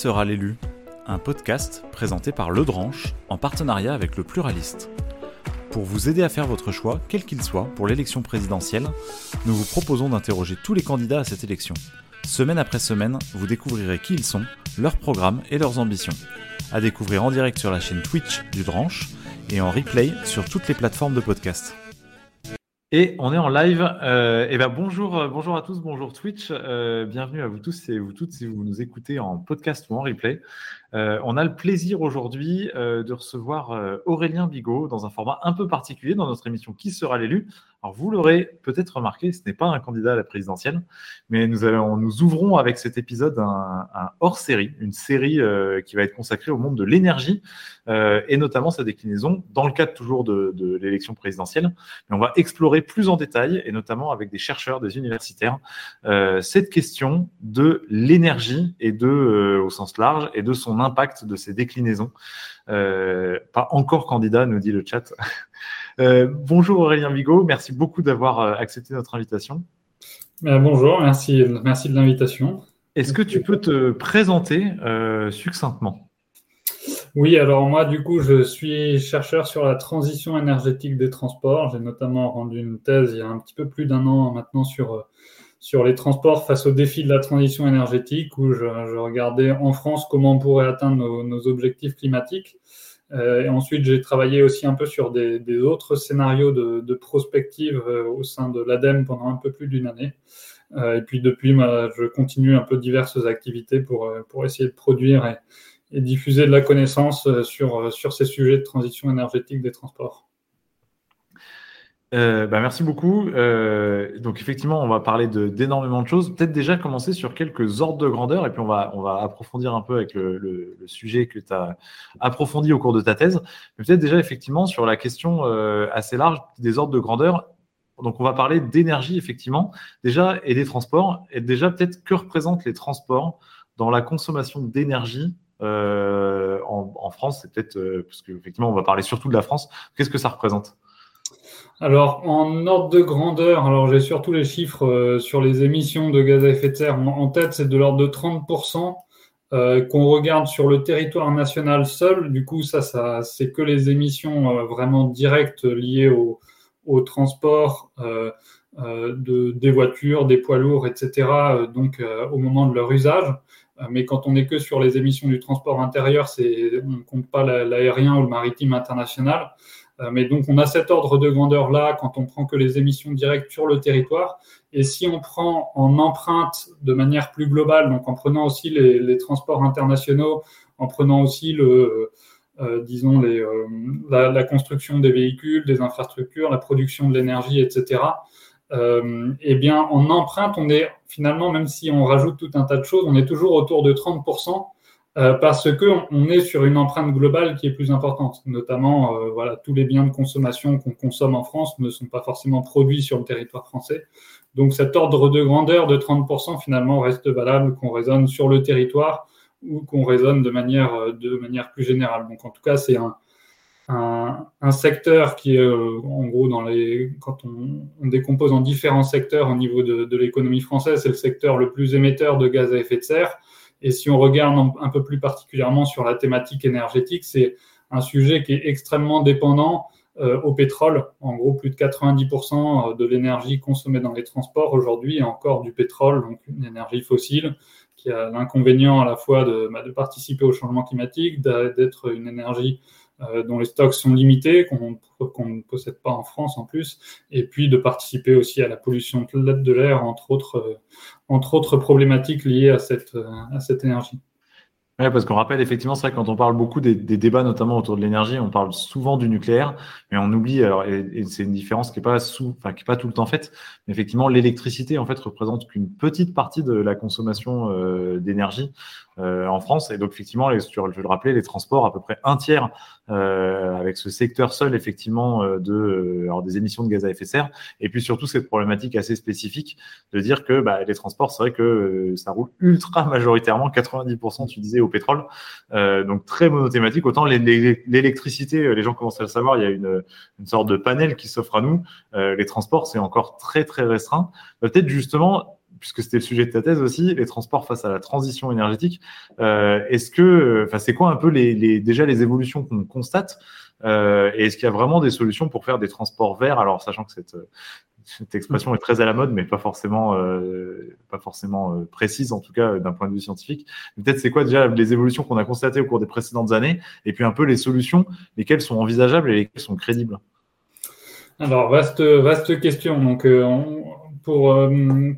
sera l'élu Un podcast présenté par Le Dranche en partenariat avec le Pluraliste. Pour vous aider à faire votre choix, quel qu'il soit, pour l'élection présidentielle, nous vous proposons d'interroger tous les candidats à cette élection. Semaine après semaine, vous découvrirez qui ils sont, leurs programmes et leurs ambitions. À découvrir en direct sur la chaîne Twitch du Dranche et en replay sur toutes les plateformes de podcast. Et on est en live. Euh, et ben bonjour, euh, bonjour à tous, bonjour Twitch. Euh, bienvenue à vous tous et vous toutes si vous nous écoutez en podcast ou en replay. Euh, on a le plaisir aujourd'hui euh, de recevoir Aurélien Bigot dans un format un peu particulier dans notre émission Qui sera l'élu? Alors vous l'aurez peut-être remarqué, ce n'est pas un candidat à la présidentielle, mais nous, allons, nous ouvrons avec cet épisode un, un hors-série, une série qui va être consacrée au monde de l'énergie et notamment sa déclinaison dans le cadre toujours de, de l'élection présidentielle. Mais on va explorer plus en détail et notamment avec des chercheurs, des universitaires, cette question de l'énergie et de, au sens large, et de son impact de ces déclinaisons. Euh, pas encore candidat, nous dit le chat. Euh, bonjour Aurélien Bigot, merci beaucoup d'avoir euh, accepté notre invitation. bonjour, merci, merci de l'invitation. Est-ce que tu peux te présenter succinctement? Oui, alors moi du coup je suis chercheur sur la transition énergétique des transports. J'ai notamment rendu une thèse il y a un petit peu plus d'un an maintenant sur sur les transports face au défi de la transition énergétique, où je, je regardais en France comment on pourrait atteindre nos, nos objectifs climatiques. Euh, et ensuite, j'ai travaillé aussi un peu sur des, autres scénarios de, prospective euh, au sein de l'ADEME pendant un peu plus d'une année. Euh, et puis depuis, bah, je continue un peu diverses activités pour, essayer de produire et, diffuser de la connaissance sur ces sujets de transition énergétique des transports. Euh, bah merci beaucoup. Euh, donc effectivement, on va parler d'énormément de, choses. Peut-être déjà commencer sur quelques ordres de grandeur et puis on va, on va approfondir un peu avec le, le, le sujet que tu as approfondi au cours de ta thèse. Mais peut-être déjà effectivement sur la question euh, assez large des ordres de grandeur. Donc on va parler d'énergie effectivement déjà et des transports. Et déjà peut-être que représentent les transports dans la consommation d'énergie euh, en, en, France? C'est peut-être euh, parce qu'effectivement on va parler surtout de la France. Qu'est-ce que ça représente? Alors, en ordre de grandeur, alors j'ai surtout les chiffres euh, sur les émissions de gaz à effet de serre en tête, c'est de l'ordre de 30% euh, qu'on regarde sur le territoire national seul. Du coup, ça, ça c'est que les émissions euh, vraiment directes liées au, transport de, des voitures, des poids lourds, etc., donc au moment de leur usage. Mais quand on n'est que sur les émissions du transport intérieur, on ne compte pas l'aérien ou le maritime international. Euh, mais donc, on a cet ordre de grandeur-là quand on prend que les émissions directes sur le territoire. Et si on prend en empreinte de manière plus globale, donc en prenant aussi les, transports internationaux, en prenant aussi le, euh, disons, les, euh, la, construction des véhicules, des infrastructures, la production de l'énergie, etc., eh bien, en empreinte, on est finalement, même si on rajoute tout un tas de choses, on est toujours autour de 30%. Euh, parce que on est sur une empreinte globale qui est plus importante. Notamment, euh, tous les biens de consommation qu'on consomme en France ne sont pas forcément produits sur le territoire français. Donc, cet ordre de grandeur de 30% finalement reste valable qu'on raisonne sur le territoire ou qu'on raisonne de manière, euh, plus générale. Donc, en tout cas, c'est un, secteur qui est, en gros, dans les, quand on, décompose en différents secteurs au niveau de l'économie française, c'est le secteur le plus émetteur de gaz à effet de serre. Et si on regarde un peu plus particulièrement sur la thématique énergétique, c'est un sujet qui est extrêmement dépendant euh, au pétrole. En gros, plus de 90% de l'énergie consommée dans les transports aujourd'hui est encore du pétrole, donc une énergie fossile, qui a l'inconvénient à la fois de, bah, participer au changement climatique, d'être une énergie euh, dont les stocks sont limités, qu'on qu ne possède pas en France en plus, et puis de participer aussi à la pollution de l'air, entre autres, euh, entre autres problématiques liées à cette, euh, énergie. Oui, parce qu'on rappelle effectivement, c'est vrai quand on parle beaucoup des, débats, notamment autour de l'énergie, on parle souvent du nucléaire, mais on oublie, alors, et, c'est une différence qui est pas est pas tout le temps faite, mais effectivement, l'électricité, en fait, représente qu'une petite partie de la consommation euh, d'énergie euh, en France. Et donc, effectivement, les, je le rappeler, les transports, à peu près un tiers euh, avec ce secteur seul, effectivement, euh, de, euh, alors, des émissions de gaz à effet de serre. Et puis, surtout, cette problématique assez spécifique de dire que bah, les transports, c'est vrai que euh, ça roule ultra majoritairement, 90%, tu disais, au pétrole. Euh, donc, très monothématique. Autant l'électricité, les gens commencent à le savoir, il y a une, une sorte de panel qui s'offre à nous. les transports, c'est encore très, très restreint. Peut-être justement puisque c'était le sujet de ta thèse aussi, les transports face à la transition énergétique. est-ce que, enfin, c'est quoi un peu les, déjà les évolutions qu'on constate et est-ce qu'il y a vraiment des solutions pour faire des transports verts? Alors, sachant que cette, cette expression est très à la mode, mais pas forcément, euh, pas forcément euh, précise, en tout cas d'un point de vue scientifique. Peut-être c'est quoi déjà les évolutions qu'on a constatées au cours des précédentes années, et puis un peu les solutions, lesquelles sont envisageables et lesquelles sont crédibles? Alors vaste, vaste question. Donc euh, pour,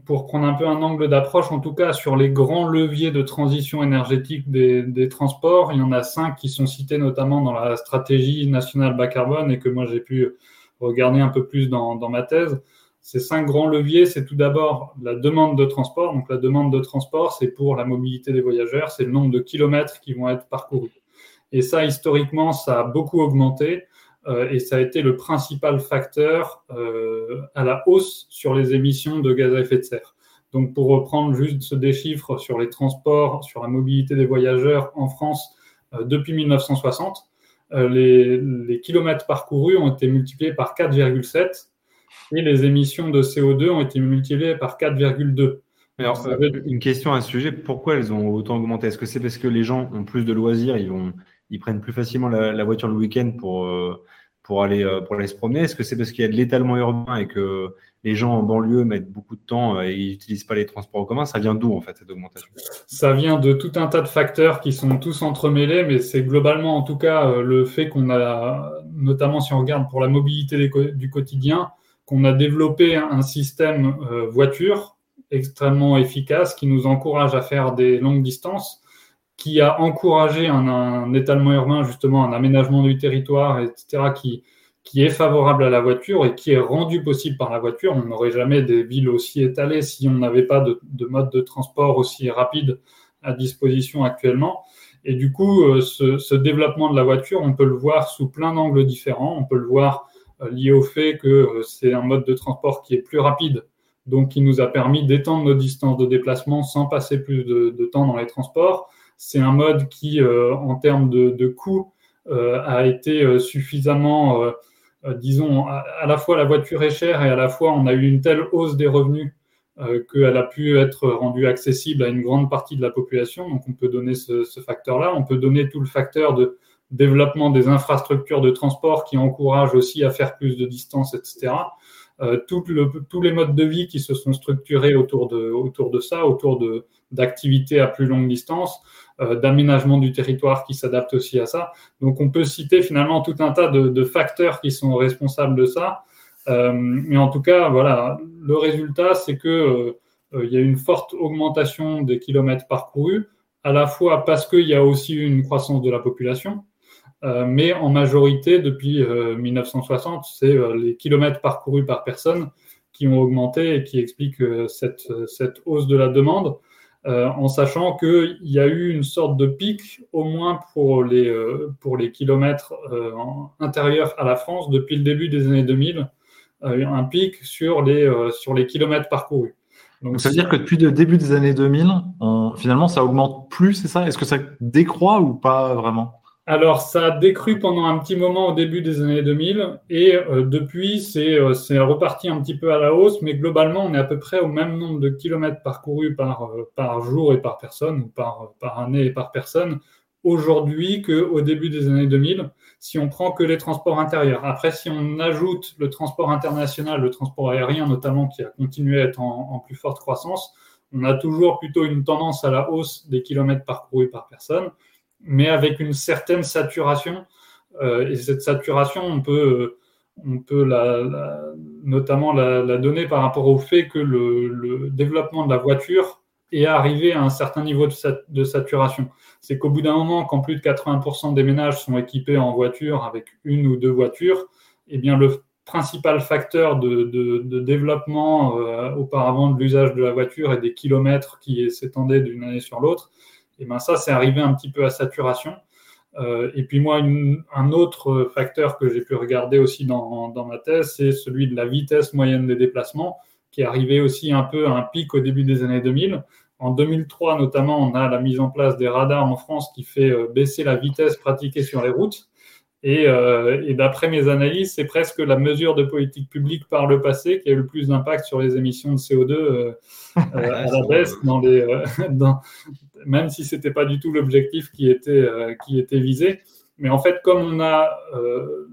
pour prendre un peu un angle d'approche, en tout cas sur les grands leviers de transition énergétique des, transports, il y en a cinq qui sont cités notamment dans la stratégie nationale bas carbone et que moi j'ai pu regarder un peu plus dans, dans ma thèse. Ces cinq grands leviers, c'est tout d'abord la demande de transport. Donc la demande de transport, c'est pour la mobilité des voyageurs, c'est le nombre de kilomètres qui vont être parcourus. Et ça, historiquement, ça a beaucoup augmenté euh, et ça a été le principal facteur euh, à la hausse sur les émissions de gaz à effet de serre. Donc pour reprendre juste des chiffres sur les transports, sur la mobilité des voyageurs en France euh, depuis 1960, les, les kilomètres parcourus ont été multipliés par 4,7 et les émissions de CO2 ont été multipliées par 4,2. Alors, euh, une question à ce sujet, pourquoi elles ont autant augmenté? Est-ce que c'est parce que les gens ont plus de loisirs, ils, vont, ils prennent plus facilement la, voiture le week-end pour, euh, pour, aller, euh, pour aller se promener. Est-ce que c'est parce qu'il y a de l'étalement urbain et que les gens en banlieue mettent beaucoup de temps et ils n'utilisent pas les transports en commun? Ça vient d'où en fait cette augmentation? Ça vient de tout un tas de facteurs qui sont tous entremêlés, mais c'est globalement en tout cas le fait qu'on a, notamment si on regarde pour la mobilité du quotidien, qu'on a développé un système euh, voiture extrêmement efficace qui nous encourage à faire des longues distances, qui a encouragé un, étalement urbain, justement un aménagement du territoire, etc., qui, qui est favorable à la voiture et qui est rendu possible par la voiture. On n'aurait jamais des villes aussi étalées si on n'avait pas de, mode de transport aussi rapide à disposition actuellement. Et du coup, euh, ce, développement de la voiture, on peut le voir sous plein d'angles différents. On peut le voir euh, lié au fait que euh, c'est un mode de transport qui est plus rapide, donc qui nous a permis d'étendre nos distances de déplacement sans passer plus de, temps dans les transports. C'est un mode qui, euh, en termes de, de coût, a été suffisamment, disons, à, la fois la voiture est chère et à la fois on a eu une telle hausse des revenus qu'elle a pu être rendue accessible à une grande partie de la population. Donc on peut donner ce, facteur-là. On peut donner tout le facteur de développement des infrastructures de transport qui encouragent aussi à faire plus de distance, etc. Euh, le, tous les modes de vie qui se sont structurés autour de, autour de ça, autour d'activités à plus longue distance, euh, d'aménagement du territoire qui s'adapte aussi à ça. Donc on peut citer finalement tout un tas de, facteurs qui sont responsables de ça. Euh, mais en tout cas, voilà, le résultat, c'est que euh, euh, il y a une forte augmentation des kilomètres parcourus, à la fois parce qu'il y a aussi une croissance de la population, euh, mais en majorité, depuis 1960, euh, c'est euh, les kilomètres parcourus par personne qui ont augmenté et qui expliquent cette hausse de la demande, en sachant qu'il y a eu une sorte de pic, au moins pour les, pour les kilomètres intérieurs à la France, depuis le début des années 2000, un pic sur les, sur les kilomètres parcourus. Ça veut dire que depuis le début des années 2000, finalement, ça augmente plus, c'est ça? Est-ce que ça décroît ou pas vraiment? Alors, ça a décru pendant un petit moment au début des années 2000 et euh, depuis, euh, c'est reparti un petit peu à la hausse, mais globalement, on est à peu près au même nombre de kilomètres parcourus par, euh, jour et par personne, ou par, année et par personne, aujourd'hui qu'au début des années 2000, si on prend que les transports intérieurs. Après, si on ajoute le transport international, le transport aérien notamment, qui a continué à être en plus forte croissance, on a toujours plutôt une tendance à la hausse des kilomètres parcourus par personne mais avec une certaine saturation. Euh, et cette saturation, on peut, on peut la, notamment la, donner par rapport au fait que le, développement de la voiture est arrivé à un certain niveau de, saturation. C'est qu'au bout d'un moment, quand plus de 80% des ménages sont équipés en voiture avec une ou deux voitures, eh bien le principal facteur de, développement euh, auparavant de l'usage de la voiture et des kilomètres qui s'étendaient d'une année sur l'autre, et ben ça, c'est arrivé un petit peu à saturation. Euh, et puis moi, un autre facteur que j'ai pu regarder aussi dans, dans ma thèse, c'est celui de la vitesse moyenne des déplacements, qui est arrivé aussi un peu à un pic au début des années 2000. En 2003, notamment, on a la mise en place des radars en France qui fait euh, baisser la vitesse pratiquée sur les routes. Et, et d'après mes analyses, c'est presque la mesure de politique publique par le passé qui a eu le plus d'impact sur les émissions de CO2 à la baisse, dans les, dans, même si ce n'était pas du tout l'objectif qui était, qui était visé. Mais en fait, comme on a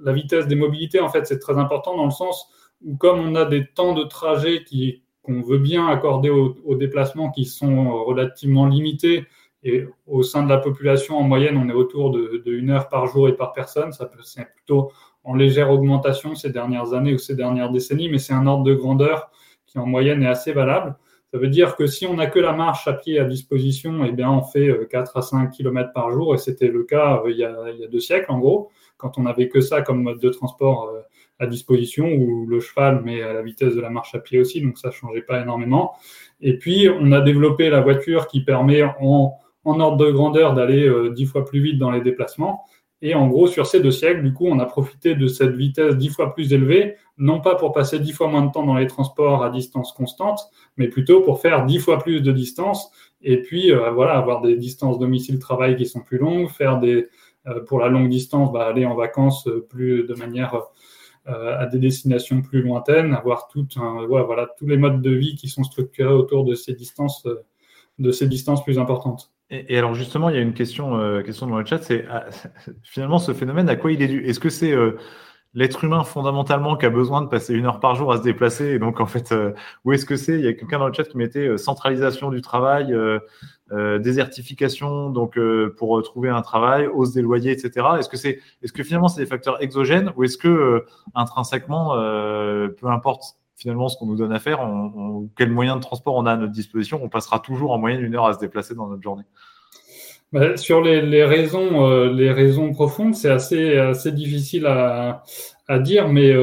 la vitesse des mobilités, en fait, c'est très important dans le sens où comme on a des temps de trajet qui qu'on veut bien accorder aux, déplacements qui sont relativement limités. Et au sein de la population, en moyenne, on est autour de, une heure par jour et par personne. Ça c'est plutôt en légère augmentation ces dernières années ou ces dernières décennies, mais c'est un ordre de grandeur qui en moyenne est assez valable. Ça veut dire que si on n'a que la marche à pied à disposition, eh bien, on fait 4 euh, à 5 km par jour, et c'était le cas euh, il y, a, il y a deux siècles, en gros, quand on n'avait que ça comme mode de transport euh, à disposition, ou le cheval, mais à la vitesse de la marche à pied aussi, donc ça ne changeait pas énormément. Et puis, on a développé la voiture qui permet en, en ordre de grandeur d'aller euh, dix fois plus vite dans les déplacements. Et en gros, sur ces deux siècles, du coup, on a profité de cette vitesse dix fois plus élevée, non pas pour passer dix fois moins de temps dans les transports à distance constante, mais plutôt pour faire dix fois plus de distance et puis euh, voilà, avoir des distances domicile-travail qui sont plus longues, faire des, euh, pour la longue distance, bah, aller en vacances plus de manière à des destinations plus lointaines, avoir tout voilà, tous les modes de vie qui sont structurés autour de ces distances, de ces distances plus importantes. Et, alors justement, il y a une question, euh, question dans le chat, c'est ah, finalement ce phénomène, à quoi il est dû? Est-ce que c'est l'être humain fondamentalement qui a besoin de passer une heure par jour à se déplacer et donc en fait, où est-ce que c'est? Il y a quelqu'un dans le chat qui mettait centralisation du travail, euh, désertification, donc euh, pour trouver un travail, hausse des loyers, etc. Est-ce que c'est, est-ce que finalement c'est des facteurs exogènes ou est-ce que euh, intrinsèquement, peu importe? Finalement ce qu'on nous donne à faire, on, quel moyen de transport on a à notre disposition, on passera toujours en moyenne une heure à se déplacer dans notre journée. Bah, sur les, les raisons, profondes, c'est assez, difficile à, dire, mais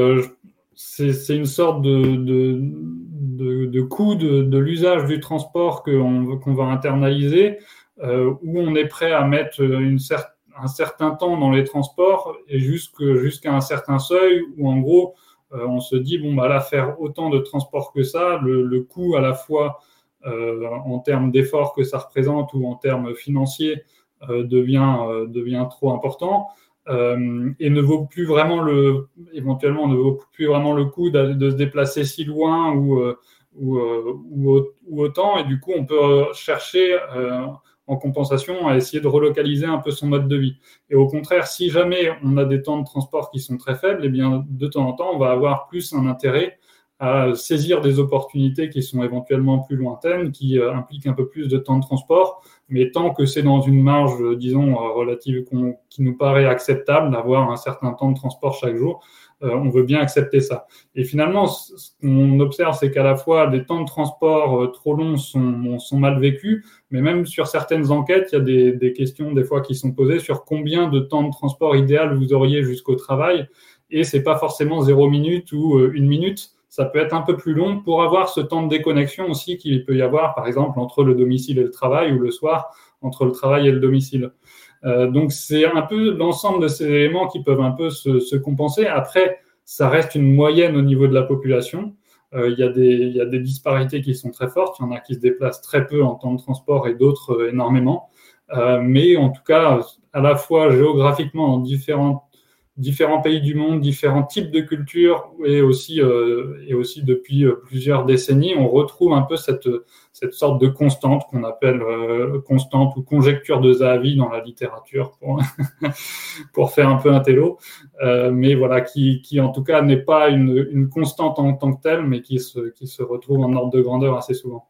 c'est une sorte de, coût de, l'usage du transport qu'on va internaliser, euh, où on est prêt à mettre un certain temps dans les transports et jusqu'à un certain seuil où en gros euh, on se dit bon bah là faire autant de transport que ça, le, coût à la fois euh, en termes d'efforts que ça représente ou en termes financiers euh, devient, euh, trop important. Euh, et ne vaut plus vraiment le, éventuellement, de, se déplacer si loin ou, euh, ou, euh, autant. Et du coup, on peut chercher euh, en compensation à essayer de relocaliser un peu son mode de vie. Et au contraire, si jamais on a des temps de transport qui sont très faibles, eh bien, de temps en temps, on va avoir plus un intérêt à saisir des opportunités qui sont éventuellement plus lointaines, qui euh, impliquent un peu plus de temps de transport, mais tant que c'est dans une marge, disons, euh, relative qui nous paraît acceptable d'avoir un certain temps de transport chaque jour, euh, on veut bien accepter ça. Et finalement, ce qu'on observe, c'est qu'à la fois les temps de transport trop longs sont, mal vécus, mais même sur certaines enquêtes, il y a des, des, questions des fois qui sont posées sur combien de temps de transport idéal vous auriez jusqu'au travail, et c'est pas forcément zéro minute ou une minute ça peut être un peu plus long pour avoir ce temps de déconnexion aussi qu'il peut y avoir, par exemple, entre le domicile et le travail ou le soir entre le travail et le domicile. Euh, donc, c'est un peu l'ensemble de ces éléments qui peuvent un peu se, se, compenser. Après, ça reste une moyenne au niveau de la population. Euh, il, y a des, disparités qui sont très fortes. Il y en a qui se déplacent très peu en temps de transport et d'autres euh, énormément. Mais en tout cas, à la fois géographiquement dans différentes différents pays du monde, différents types de cultures et aussi, euh, et aussi depuis euh, plusieurs décennies, on retrouve un peu cette, cette sorte de constante qu'on appelle euh, constante ou conjecture de Zahavi dans la littérature pour, pour faire un peu un télo, mais voilà, qui, qui en tout cas n'est pas une, une constante en tant que telle, mais qui se, qui se retrouve en ordre de grandeur assez souvent.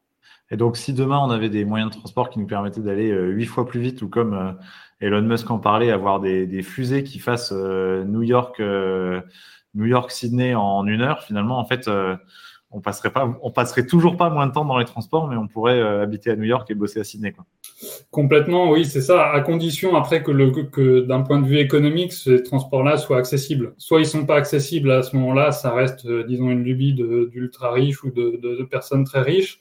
Et donc, si demain on avait des moyens de transport qui nous permettaient d'aller huit fois plus vite ou comme Elon Musk en parlait, avoir des, fusées qui fassent euh, New York, euh, New York, Sydney en une heure. Finalement, en fait, euh, on passerait pas, on passerait toujours pas moins de temps dans les transports, mais on pourrait habiter à New York et bosser à Sydney. Complètement, oui, c'est ça. À condition après que, que d'un point de vue économique, ces transports-là soient accessibles. Soit ils sont pas accessibles à ce moment-là, ça reste, disons, une lubie d'ultra riches ou de, de personnes très riches.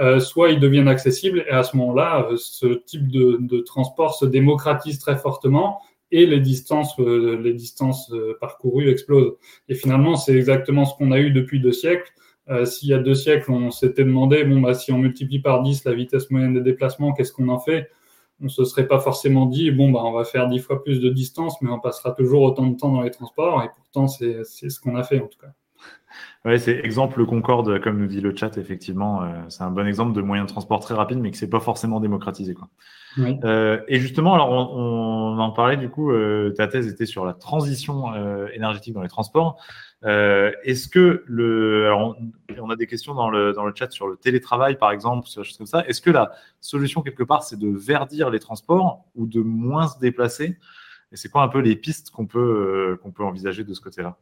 Euh, soit ils deviennent accessibles et à ce moment-là, euh, ce type de, transport se démocratise très fortement et les distances, euh, les distances parcourues explosent. Et finalement, c'est exactement ce qu'on a eu depuis deux siècles. S'il y a deux siècles, on s'était demandé, bon, bah, si on multiplie par 10 la vitesse moyenne des déplacements, qu'est-ce qu'on en fait? On se serait pas forcément dit, bon, bah, on va faire dix fois plus de distance, mais on passera toujours autant de temps dans les transports. Et pourtant, c'est ce qu'on a fait en tout cas. Oui, c'est exemple Concorde, comme nous dit le chat, effectivement. Euh, c'est un bon exemple de moyen de transport très rapide, mais que c'est pas forcément démocratisé. Quoi. Euh, et justement, alors on, en parlait du coup, euh, ta thèse était sur la transition énergétique dans les transports. Est-ce que le, alors on, a des questions dans le, dans le chat sur le télétravail, par exemple, sur des choses comme ça. Est-ce que la solution quelque part, c'est de verdir les transports ou de moins se déplacer? Et c'est quoi un peu les pistes qu'on peut, qu'on peut envisager de ce côté-là?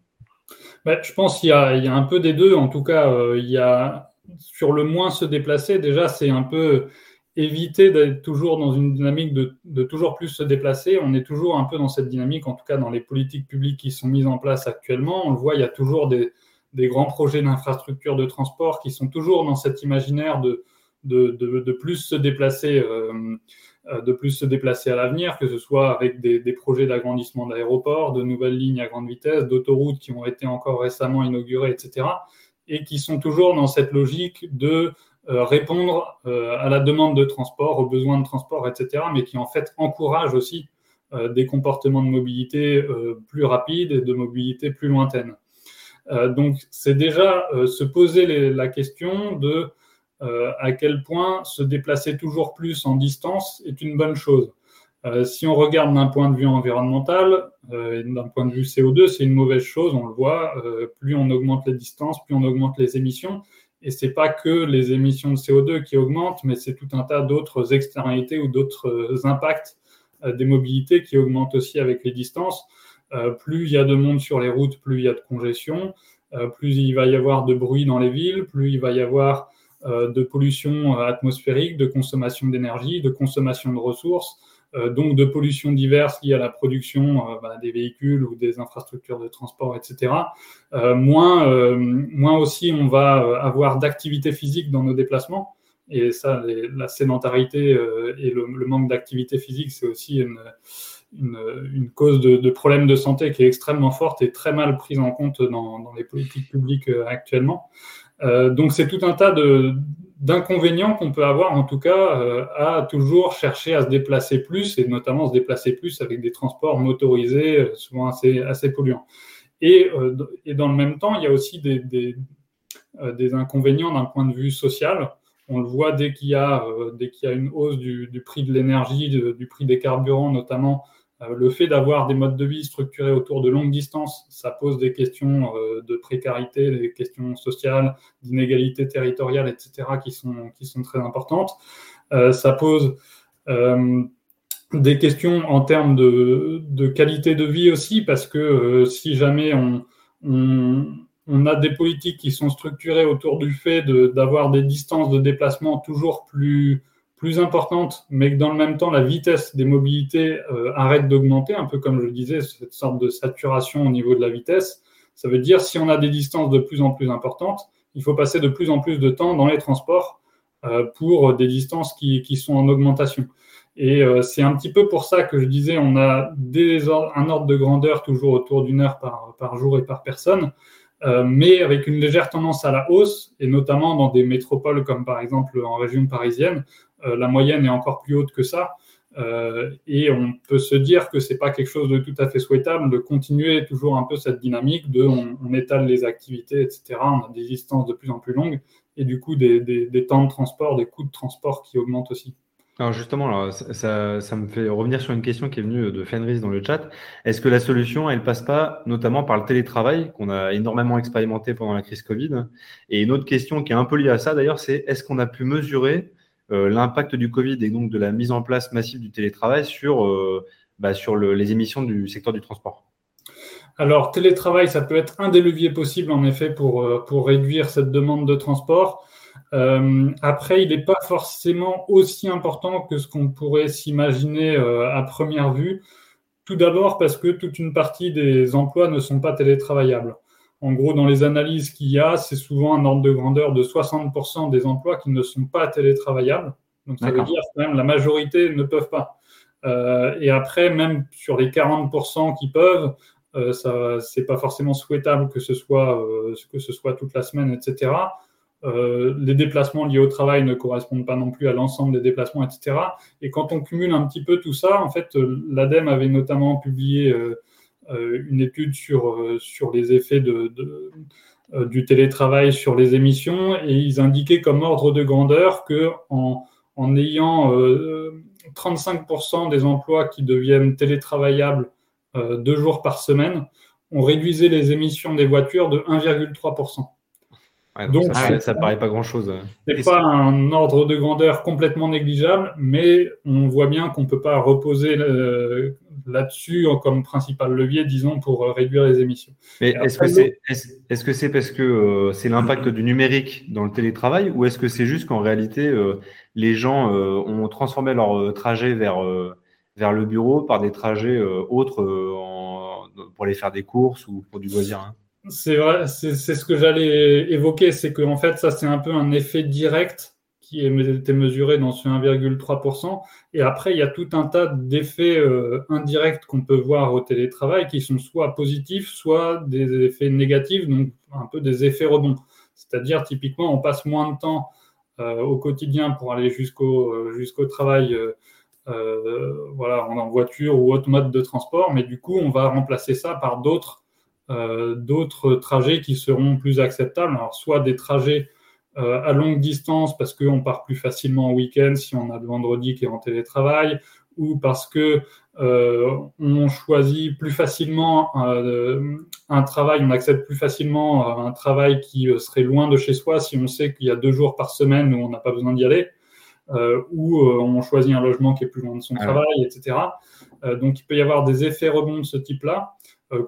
Bah, je pense qu'il y, a un peu des deux. En tout cas, euh, il y a sur le moins se déplacer, déjà, c'est un peu éviter d'être toujours dans une dynamique de, toujours plus se déplacer. On est toujours un peu dans cette dynamique, en tout cas dans les politiques publiques qui sont mises en place actuellement. On le voit, il y a toujours des, grands projets d'infrastructure de transport qui sont toujours dans cet imaginaire de, plus se déplacer. Euh, de plus se déplacer à l'avenir, que ce soit avec des, projets d'agrandissement d'aéroports, de nouvelles lignes à grande vitesse, d'autoroutes qui ont été encore récemment inaugurées, etc., et qui sont toujours dans cette logique de euh, répondre euh, à la demande de transport, aux besoins de transport, etc., mais qui en fait encouragent aussi des comportements de mobilité plus rapides et de mobilité plus lointaine. donc c'est déjà se poser la question de euh, à quel point se déplacer toujours plus en distance est une bonne chose. Euh, si on regarde d'un point de vue environnemental, euh, d'un point de vue CO2, c'est une mauvaise chose, on le voit. plus on augmente les distances, plus on augmente les émissions. Et ce n'est pas que les émissions de CO2 qui augmentent, mais c'est tout un tas d'autres externalités ou d'autres impacts des mobilités qui augmentent aussi avec les distances. plus il y a de monde sur les routes, plus il y a de congestion, plus il va y avoir de bruit dans les villes, plus il va y avoir euh, de pollution euh, atmosphérique, de consommation d'énergie, de consommation de ressources, euh, donc de pollution diverses liées à la production bah, des véhicules ou des infrastructures de transport, etc. moins, moins aussi on va avoir d'activité physique dans nos déplacements. Et ça, la sédentarité et le, manque d'activité physique, c'est aussi une, cause de, problèmes de santé qui est extrêmement forte et très mal prise en compte dans les politiques publiques actuellement. Euh, donc c'est tout un tas d'inconvénients qu'on peut avoir en tout cas euh, à toujours chercher à se déplacer plus et notamment se déplacer plus avec des transports motorisés euh, souvent assez, assez polluants. Et, dans le même temps, il y a aussi des, des, inconvénients d'un point de vue social. On le voit dès qu'il y, a, dès qu'il y a une hausse du, prix de l'énergie, du prix des carburants notamment, le fait d'avoir des modes de vie structurés autour de longues distances, ça pose des questions euh, de précarité, des questions sociales, d'inégalité territoriale, etc., qui sont, qui sont très importantes. Euh, ça pose des questions en termes de, qualité de vie aussi, parce que si jamais on, on, a des politiques qui sont structurées autour du fait d'avoir des distances de déplacement toujours plus plus importante, mais que dans le même temps, la vitesse des mobilités euh, arrête d'augmenter, un peu comme je le disais, cette sorte de saturation au niveau de la vitesse. Ça veut dire si on a des distances de plus en plus importantes, il faut passer de plus en plus de temps dans les transports euh, pour des distances qui, qui, sont en augmentation. Et euh, c'est un petit peu pour ça que je disais, on a des un ordre de grandeur toujours autour d'une heure par, par jour et par personne. Mais avec une légère tendance à la hausse, et notamment dans des métropoles comme par exemple en région parisienne, la moyenne est encore plus haute que ça. Euh, et on peut se dire que c'est pas quelque chose de tout à fait souhaitable de continuer toujours un peu cette dynamique de on, étale les activités, etc. On a des distances de plus en plus longues et du coup des, temps de transport, des coûts de transport qui augmentent aussi. Alors justement, ça, me fait revenir sur une question qui est venue de Fenris dans le chat. Est-ce que la solution, elle passe pas notamment par le télétravail qu'on a énormément expérimenté pendant la crise Covid? Et une autre question qui est un peu liée à ça d'ailleurs, c'est est-ce qu'on a pu mesurer euh, l'impact du Covid et donc de la mise en place massive du télétravail sur, euh, bah, sur les émissions du secteur du transport alors, télétravail, ça peut être un des leviers possibles, en effet, pour, euh, pour réduire cette demande de transport. Euh, après, il n'est pas forcément aussi important que ce qu'on pourrait s'imaginer euh, à première vue. Tout d'abord parce que toute une partie des emplois ne sont pas télétravaillables. En gros, dans les analyses qu'il y a, c'est souvent un ordre de grandeur de 60% des emplois qui ne sont pas télétravaillables. Donc ça veut dire que même la majorité ne peuvent pas. Euh, et après, même sur les 40% qui peuvent, euh, ça c'est pas forcément souhaitable que ce soit euh, que ce soit toute la semaine, etc les déplacements liés au travail ne correspondent pas non plus à l'ensemble des déplacements, etc. Et quand on cumule un petit peu tout ça, en fait, l'ADEME avait notamment publié une étude sur, sur les effets de, du télétravail sur les émissions et ils indiquaient comme ordre de grandeur que en, en ayant 35% des emplois qui deviennent télétravaillables deux jours par semaine, on réduisait les émissions des voitures de 1,3%. Donc, ça, ne paraît pas grand-chose. C'est pas un ordre de grandeur complètement négligeable, mais on voit bien qu'on ne peut pas reposer là-dessus comme principal levier, disons, pour réduire les émissions. Mais est-ce que c'est est -ce c'est parce que euh, c'est l'impact du numérique dans le télétravail ou est-ce que c'est juste qu'en réalité, euh, les gens euh, ont transformé leur trajet vers, vers le bureau par des trajets autres pour aller faire des courses ou pour du loisir hein? C'est vrai, c'est ce que j'allais évoquer, c'est qu'en en fait, ça, c'est un peu un effet direct qui a été mesuré dans ce 1,3%. Et après, il y a tout un tas d'effets euh, indirects qu'on peut voir au télétravail qui sont soit positifs, soit des effets négatifs, donc un peu des effets rebonds. C'est-à-dire, typiquement, on passe moins de temps euh, au quotidien pour aller jusqu'au euh, jusqu'au travail voilà, en voiture ou autre mode de transport, mais du coup, on va remplacer ça par d'autres d'autres trajets qui seront plus acceptables. Alors, soit des trajets euh, à longue distance parce qu'on part plus facilement en week-end si on a le vendredi qui est en télétravail, ou parce que euh, on choisit plus facilement euh, un travail, on accepte plus facilement un travail qui serait loin de chez soi si on sait qu'il y a deux jours par semaine où on n'a pas besoin d'y aller, ou on choisit un logement qui est plus loin de son ah travail, etc. donc il peut y avoir des effets rebonds de ce type-là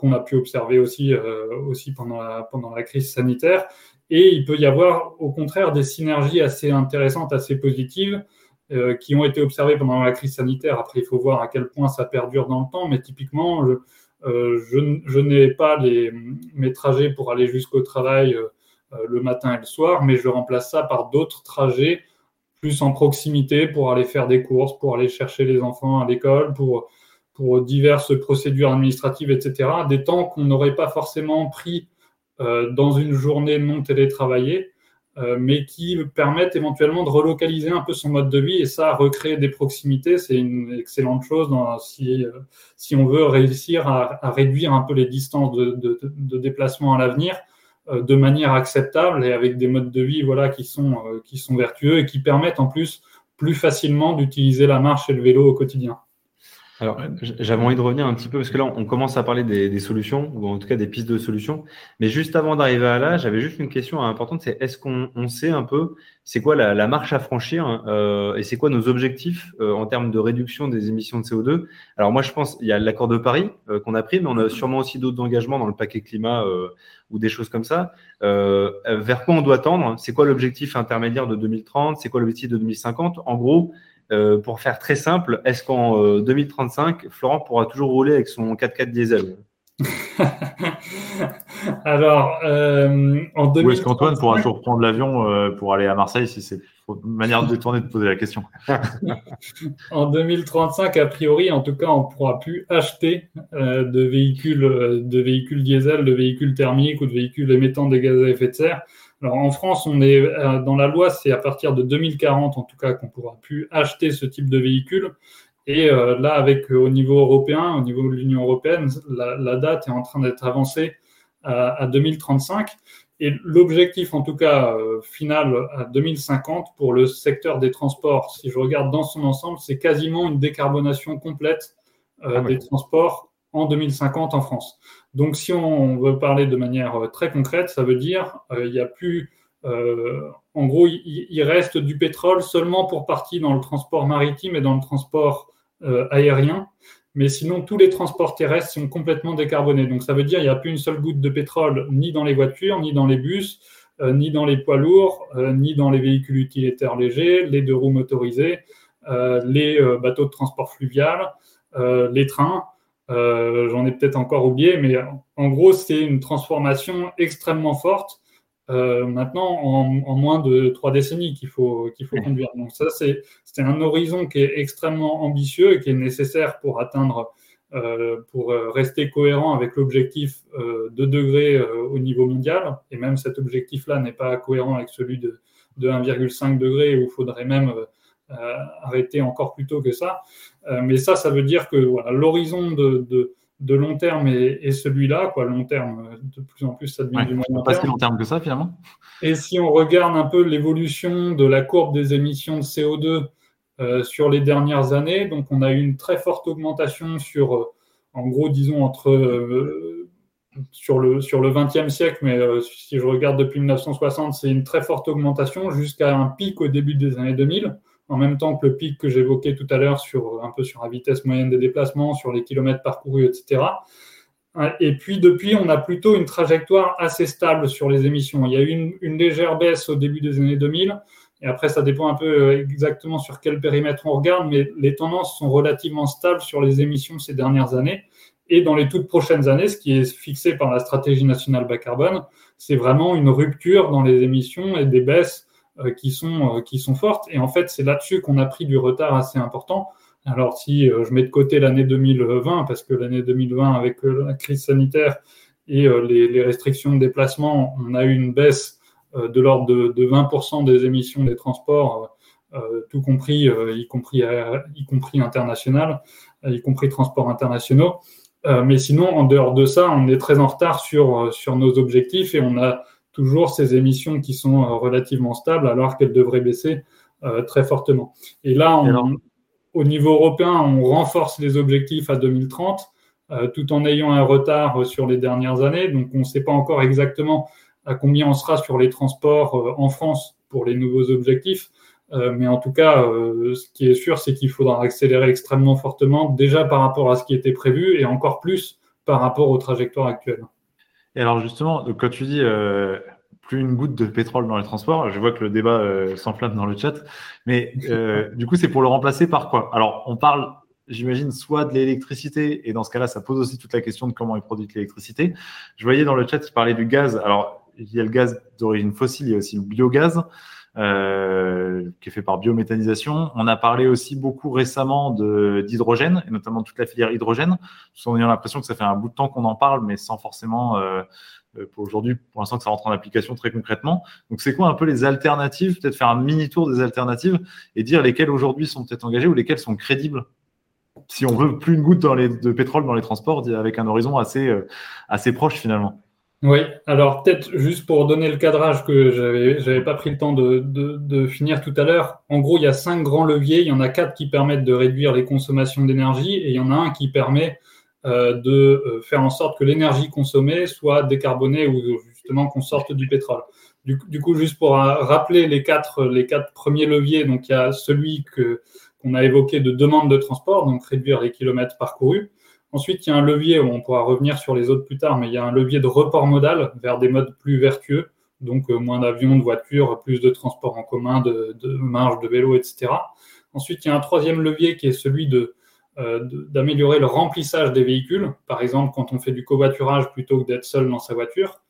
qu'on a pu observer aussi, aussi pendant, la, pendant la crise sanitaire et il peut y avoir au contraire des synergies assez intéressantes, assez positives, euh, qui ont été observées pendant la crise sanitaire. Après, il faut voir à quel point ça perdure dans le temps, mais typiquement, je, euh, je, n'ai pas les, mes trajets pour aller jusqu'au travail euh, le matin et le soir, mais je remplace ça par d'autres trajets plus en proximité pour aller faire des courses, pour aller chercher les enfants à l'école, pour, pour diverses procédures administratives, etc. Des temps qu'on n'aurait pas forcément pris euh, dans une journée non télétravaillée, euh, mais qui permettent éventuellement de relocaliser un peu son mode de vie et ça, recréer des proximités, c'est une excellente chose si, euh, si on veut réussir à, réduire un peu les distances de, de, de déplacement à l'avenir de manière acceptable et avec des modes de vie voilà, qui, sont, qui sont vertueux et qui permettent en plus plus facilement d'utiliser la marche et le vélo au quotidien. Alors, j'avais envie de revenir un petit peu parce que là, on commence à parler des, solutions ou en tout cas des pistes de solutions. Mais juste avant d'arriver à là, j'avais juste une question importante c'est est-ce qu'on sait un peu c'est quoi la, marche à franchir euh, et c'est quoi nos objectifs euh, en termes de réduction des émissions de CO2 Alors, moi, je pense il y a l'accord de Paris euh, qu'on a pris, mais on a sûrement aussi d'autres engagements dans le paquet climat ou des choses comme ça. vers quoi on doit tendre? C'est quoi l'objectif intermédiaire de 2030 C'est quoi l'objectif de 2050 En gros, euh, pour faire très simple, est-ce qu'en 2035, euh, Florent pourra toujours rouler avec son 4x4 diesel? Alors, euh, en 2035... Ou est-ce qu'Antoine pourra toujours prendre l'avion pour aller à Marseille si c'est une manière de détourner de poser la question? En 2035, a priori, en tout cas, on ne pourra plus acheter de, véhicules, de véhicules diesel, de véhicules thermiques ou de véhicules émettant des gaz à effet de serre. Alors en France, on est euh, dans la loi, c'est à partir de 2040 en tout cas qu'on pourra plus acheter ce type de véhicule. Et euh, là, avec euh, au niveau européen, au niveau de l'Union européenne, la, date est en train d'être avancée à, 2035. Et l'objectif, en tout cas final à 2050 pour le secteur des transports, si je regarde dans son ensemble, c'est quasiment une décarbonation complète ah des transports en 2050 en France. Donc, si on veut parler de manière euh, très concrète, ça veut dire euh, il n'y a plus, euh, en gros, il, reste du pétrole seulement pour partie dans le transport maritime et dans le transport aérien, mais sinon tous les transports terrestres sont complètement décarbonés. Donc, ça veut dire il n'y a plus une seule goutte de pétrole ni dans les voitures, ni dans les bus, ni dans les poids lourds, ni dans les véhicules utilitaires légers, les deux roues motorisées, les bateaux de transport fluvial, les trains. Euh, j'en ai peut-être encore oublié, mais en gros, c'est une transformation extrêmement forte. Euh, maintenant, en, moins de trois décennies qu'il faut, qu'il faut conduire. Donc ça, c'est un horizon qui est extrêmement ambitieux et qui est nécessaire pour atteindre pour rester cohérent avec l'objectif de degrés au niveau mondial. Et même cet objectif-là n'est pas cohérent avec celui de, de 1,5 degré où il faudrait même arrêter encore plus tôt que ça. Mais ça, ça veut dire que l'horizon de, de de long terme et, celui-là, quoi, long terme, de plus en plus, ça devient du moyen terme. Pas si long terme que ça, finalement. Et si on regarde un peu l'évolution de la courbe des émissions de CO2 euh, sur les dernières années, donc on a eu une très forte augmentation sur, euh, en gros, disons, entre euh, sur le, sur le 20e siècle, mais si je regarde depuis 1960, c'est une très forte augmentation jusqu'à un pic au début des années 2000 en même temps que le pic que j'évoquais tout à l'heure sur un peu sur la vitesse moyenne des déplacements, sur les kilomètres parcourus, etc. Et puis depuis, on a plutôt une trajectoire assez stable sur les émissions. Il y a eu une, légère baisse au début des années 2000, et après ça dépend un peu euh, exactement sur quel périmètre on regarde, mais les tendances sont relativement stables sur les émissions ces dernières années. Et dans les toutes prochaines années, ce qui est fixé par la stratégie nationale bas carbone, c'est vraiment une rupture dans les émissions et des baisses euh, qui, sont, euh, qui sont fortes. Et en fait, c'est là-dessus qu'on a pris du retard assez important. Alors, si euh, je mets de côté l'année 2020, parce que l'année 2020, avec la crise sanitaire et les, restrictions de déplacement, on a eu une baisse de l'ordre de, 20% des émissions des transports, tout compris, y compris, y compris international, y compris transports internationaux. mais sinon, en dehors de ça, on est très en retard sur, sur nos objectifs et on a toujours ces émissions qui sont euh, relativement stables alors qu'elles devraient baisser euh, très fortement. Et là, au niveau européen, on renforce les objectifs à 2030 euh, tout en ayant un retard sur les dernières années. Donc, on ne sait pas encore exactement à combien on sera sur les transports en France pour les nouveaux objectifs. mais en tout cas, ce qui est sûr, c'est qu'il faudra accélérer extrêmement fortement, déjà par rapport à ce qui était prévu et encore plus par rapport aux trajectoires actuelles. Et alors justement, quand tu dis euh, plus une goutte de pétrole dans les transports, je vois que le débat euh, s'enflamme dans le chat, mais euh, du coup c'est pour le remplacer par quoi? Alors on parle, j'imagine, soit de l'électricité, et dans ce cas-là ça pose aussi toute la question de comment est produite l'électricité. Je voyais dans le chat qu'il parlait du gaz. Alors il y a le gaz d'origine fossile, il y a aussi le biogaz. Euh, qui est fait par biométhanisation. On a parlé aussi beaucoup récemment d'hydrogène, et notamment toute la filière hydrogène, en ayant l'impression que ça fait un bout de temps qu'on en parle, mais sans forcément, euh, euh, pour aujourd'hui, pour l'instant, que ça rentre en application très concrètement. Donc, c'est quoi un peu les alternatives? Peut-être faire un mini tour des alternatives et dire lesquelles aujourd'hui sont peut-être engagées ou lesquelles sont crédibles si on veut plus une goutte dans les, de pétrole dans les transports, avec un horizon assez, assez proche finalement. Oui, alors peut-être juste pour donner le cadrage que j'avais j'avais pas pris le temps de, finir tout à l'heure. En gros, il y a cinq grands leviers. Il y en a quatre qui permettent de réduire les consommations d'énergie et il y en a un qui permet euh, de euh, faire en sorte que l'énergie consommée soit décarbonée ou justement qu'on sorte du pétrole. Du, coup, juste pour rappeler les quatre les quatre premiers leviers, donc il y a celui que qu'on a évoqué de demande de transport, donc réduire les kilomètres parcourus. Ensuite, il y a un levier, on pourra revenir sur les autres plus tard, mais il y a un levier de report modal vers des modes plus vertueux, donc euh, moins d'avions, de voitures, plus de transports en commun, de, marge, de vélo, etc. Ensuite, il y a un troisième levier qui est celui euh, d'améliorer le remplissage des véhicules, par exemple quand on fait du covoiturage plutôt que d'être seul dans sa voiture.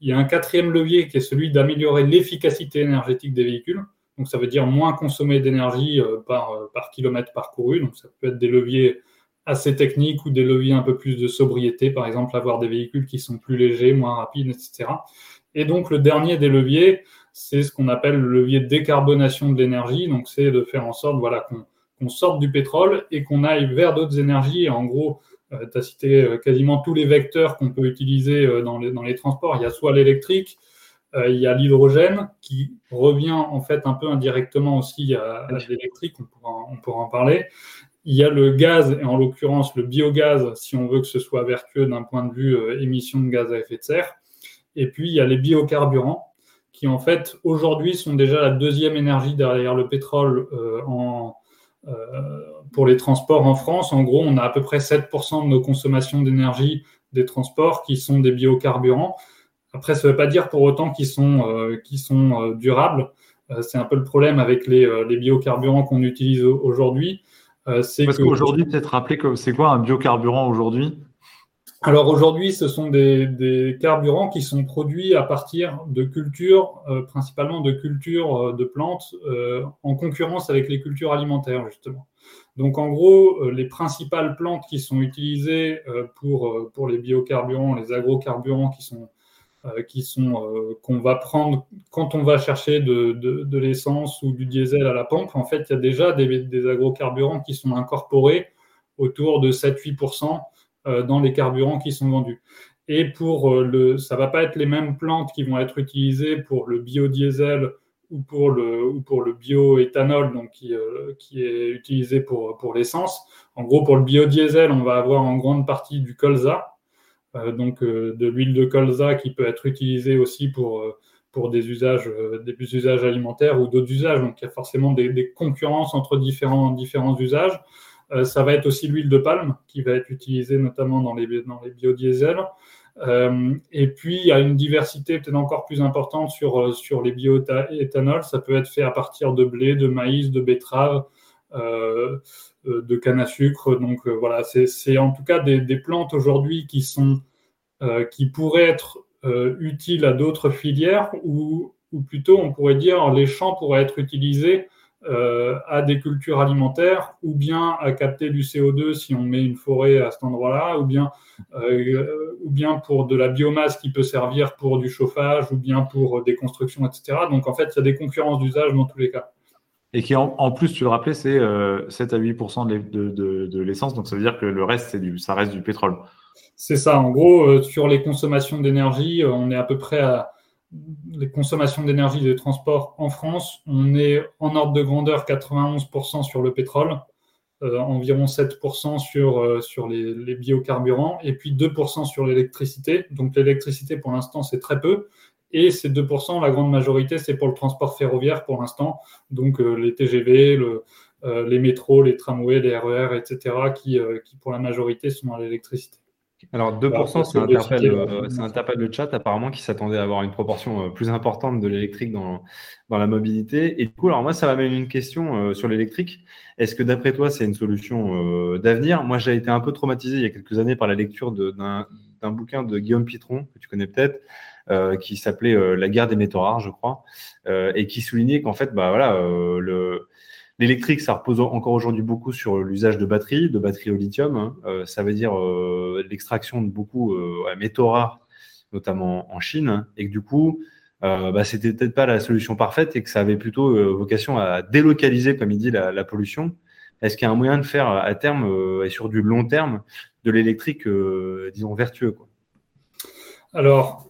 Il y a un quatrième levier qui est celui d'améliorer l'efficacité énergétique des véhicules. Donc ça veut dire moins consommer d'énergie euh, par, par kilomètre parcouru. Donc ça peut être des leviers assez techniques ou des leviers un peu plus de sobriété, par exemple avoir des véhicules qui sont plus légers, moins rapides, etc. Et donc le dernier des leviers, c'est ce qu'on appelle le levier de décarbonation de l'énergie. Donc c'est de faire en sorte voilà, qu'on sorte du pétrole et qu'on aille vers d'autres énergies. Et en gros, euh, tu as cité euh, quasiment tous les vecteurs qu'on peut utiliser euh, dans, les, dans les transports. Il y a soit l'électrique, il y a l'hydrogène qui revient en fait un peu indirectement aussi à, à l'électrique, on on pourra en parler. Il y a le gaz, et en l'occurrence le biogaz, si on veut que ce soit vertueux d'un point de vue euh, émission de gaz à effet de serre. Et puis, il y a les biocarburants, qui en fait, aujourd'hui, sont déjà la deuxième énergie derrière le pétrole euh, en, euh, pour les transports en France. En gros, on a à peu près 7% de nos consommations d'énergie des transports qui sont des biocarburants. Après, ça ne veut pas dire pour autant qu'ils sont, euh, sont durables. c'est un peu le problème avec les, les biocarburants qu'on utilise aujourd'hui euh, Parce qu'aujourd'hui, peut-être rappeler que c'est quoi un biocarburant aujourd'hui? Alors aujourd'hui, ce sont des, carburants qui sont produits à partir de cultures, euh, principalement de cultures euh, de plantes, en concurrence avec les cultures alimentaires, justement. Donc en gros, les principales plantes qui sont utilisées pour, pour les biocarburants, les agrocarburants qui sont qui sont qu'on va prendre quand on va chercher de, de, l'essence ou du diesel à la pompe. En fait, il y a déjà des, des agrocarburants qui sont incorporés autour de 7-8% dans les carburants qui sont vendus. Et pour le, ça va pas être les mêmes plantes qui vont être utilisées pour le biodiesel ou pour le, ou pour le bioéthanol, donc qui, euh, qui est utilisé pour, pour l'essence. En gros, pour le biodiesel, on va avoir en grande partie du colza, euh, donc euh, de l'huile de colza qui peut être utilisée aussi pour, pour des, usages, des usages alimentaires ou d'autres usages. Donc il y a forcément des, concurrences entre différents, différents usages. ça va être aussi l'huile de palme qui va être utilisée notamment dans les, dans les biodiesels. Euh, et puis, il y a une diversité peut-être encore plus importante sur, euh, sur les bioéthanols. Ça peut être fait à partir de blé, de maïs, de betterave, euh, de canne à sucre. Donc voilà, c'est en tout cas des, plantes aujourd'hui qui, sont, qui pourraient être utiles à d'autres filières ou, ou plutôt on pourrait dire les champs pourraient être utilisés euh, à des cultures alimentaires ou bien à capter du CO2 si on met une forêt à cet endroit-là, ou bien, euh, ou bien pour de la biomasse qui peut servir pour du chauffage ou bien pour des constructions, etc. Donc en fait, il y a des concurrences d'usage dans tous les cas. Et qui en, plus, tu le rappelais, c'est 7 euh, à 8 de, de, l'essence, donc ça veut dire que le reste, ça reste du pétrole. C'est ça, en gros, sur les consommations d'énergie, on est à peu près à les consommations d'énergie de transport en France, on est en ordre de grandeur 91% sur le pétrole, euh, environ 7% sur, euh, sur les, biocarburants et puis 2% sur l'électricité. Donc l'électricité pour l'instant c'est très peu et ces 2%, la grande majorité c'est pour le transport ferroviaire pour l'instant, donc euh, les TGV, les métros, les tramways, les RER, etc. qui, qui pour la majorité sont à l'électricité. Alors 2%, c'est interpelle, euh, le chat apparemment qui s'attendait à avoir une proportion euh, plus importante de l'électrique dans, dans la mobilité. Et du coup, alors moi, ça m'amène une question euh, sur l'électrique. Est-ce que d'après toi, c'est une solution d'avenir? Moi, j'ai été un peu traumatisé il y a quelques années par la lecture d'un bouquin de Guillaume Pitron, que tu connais peut-être, qui s'appelait La guerre des métaux rares, je crois, et qui soulignait qu'en fait, bah voilà, le L'électrique, ça repose encore aujourd'hui beaucoup sur l'usage de batteries, de batteries au lithium. Hein. Euh, ça veut dire euh, l'extraction de beaucoup euh, métaux rares, notamment en Chine, hein. et que du coup, euh, bah, c'était peut-être pas la solution parfaite et que ça avait plutôt vocation à délocaliser, comme il dit, la, la pollution. Est-ce qu'il y a un moyen de faire à terme et sur du long terme de l'électrique, disons, vertueux quoi? Alors,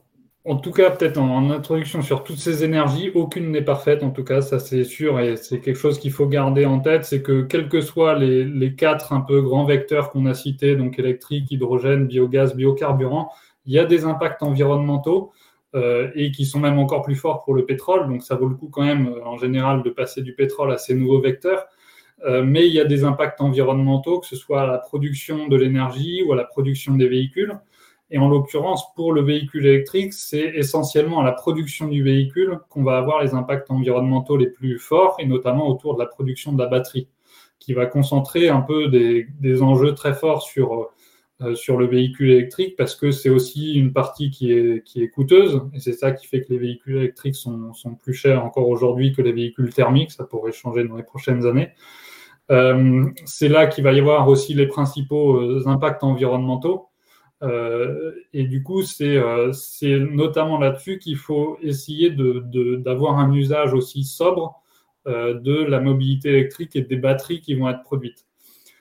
en tout cas, peut-être en, introduction sur toutes ces énergies, aucune n'est parfaite, en tout cas, ça c'est sûr, et c'est quelque chose qu'il faut garder en tête, c'est que quels que soient les, quatre un peu grands vecteurs qu'on a cités, donc électrique, hydrogène, biogaz, biocarburant, il y a des impacts environnementaux euh, et qui sont même encore plus forts pour le pétrole, donc ça vaut le coup quand même euh, en général de passer du pétrole à ces nouveaux vecteurs. Euh, mais il y a des impacts environnementaux, que ce soit à la production de l'énergie ou à la production des véhicules. Et en l'occurrence, pour le véhicule électrique, c'est essentiellement à la production du véhicule qu'on va avoir les impacts environnementaux les plus forts, et notamment autour de la production de la batterie, qui va concentrer un peu des, enjeux très forts sur, euh, sur le véhicule électrique, parce que c'est aussi une partie qui est, qui est coûteuse, et c'est ça qui fait que les véhicules électriques sont, sont plus chers encore aujourd'hui que les véhicules thermiques, ça pourrait changer dans les prochaines années. Euh, c'est là qu'il va y avoir aussi les principaux euh, impacts environnementaux. Euh, et du coup, euh, c'est notamment là-dessus qu'il faut essayer d'avoir un usage aussi sobre euh, de la mobilité électrique et des batteries qui vont être produites.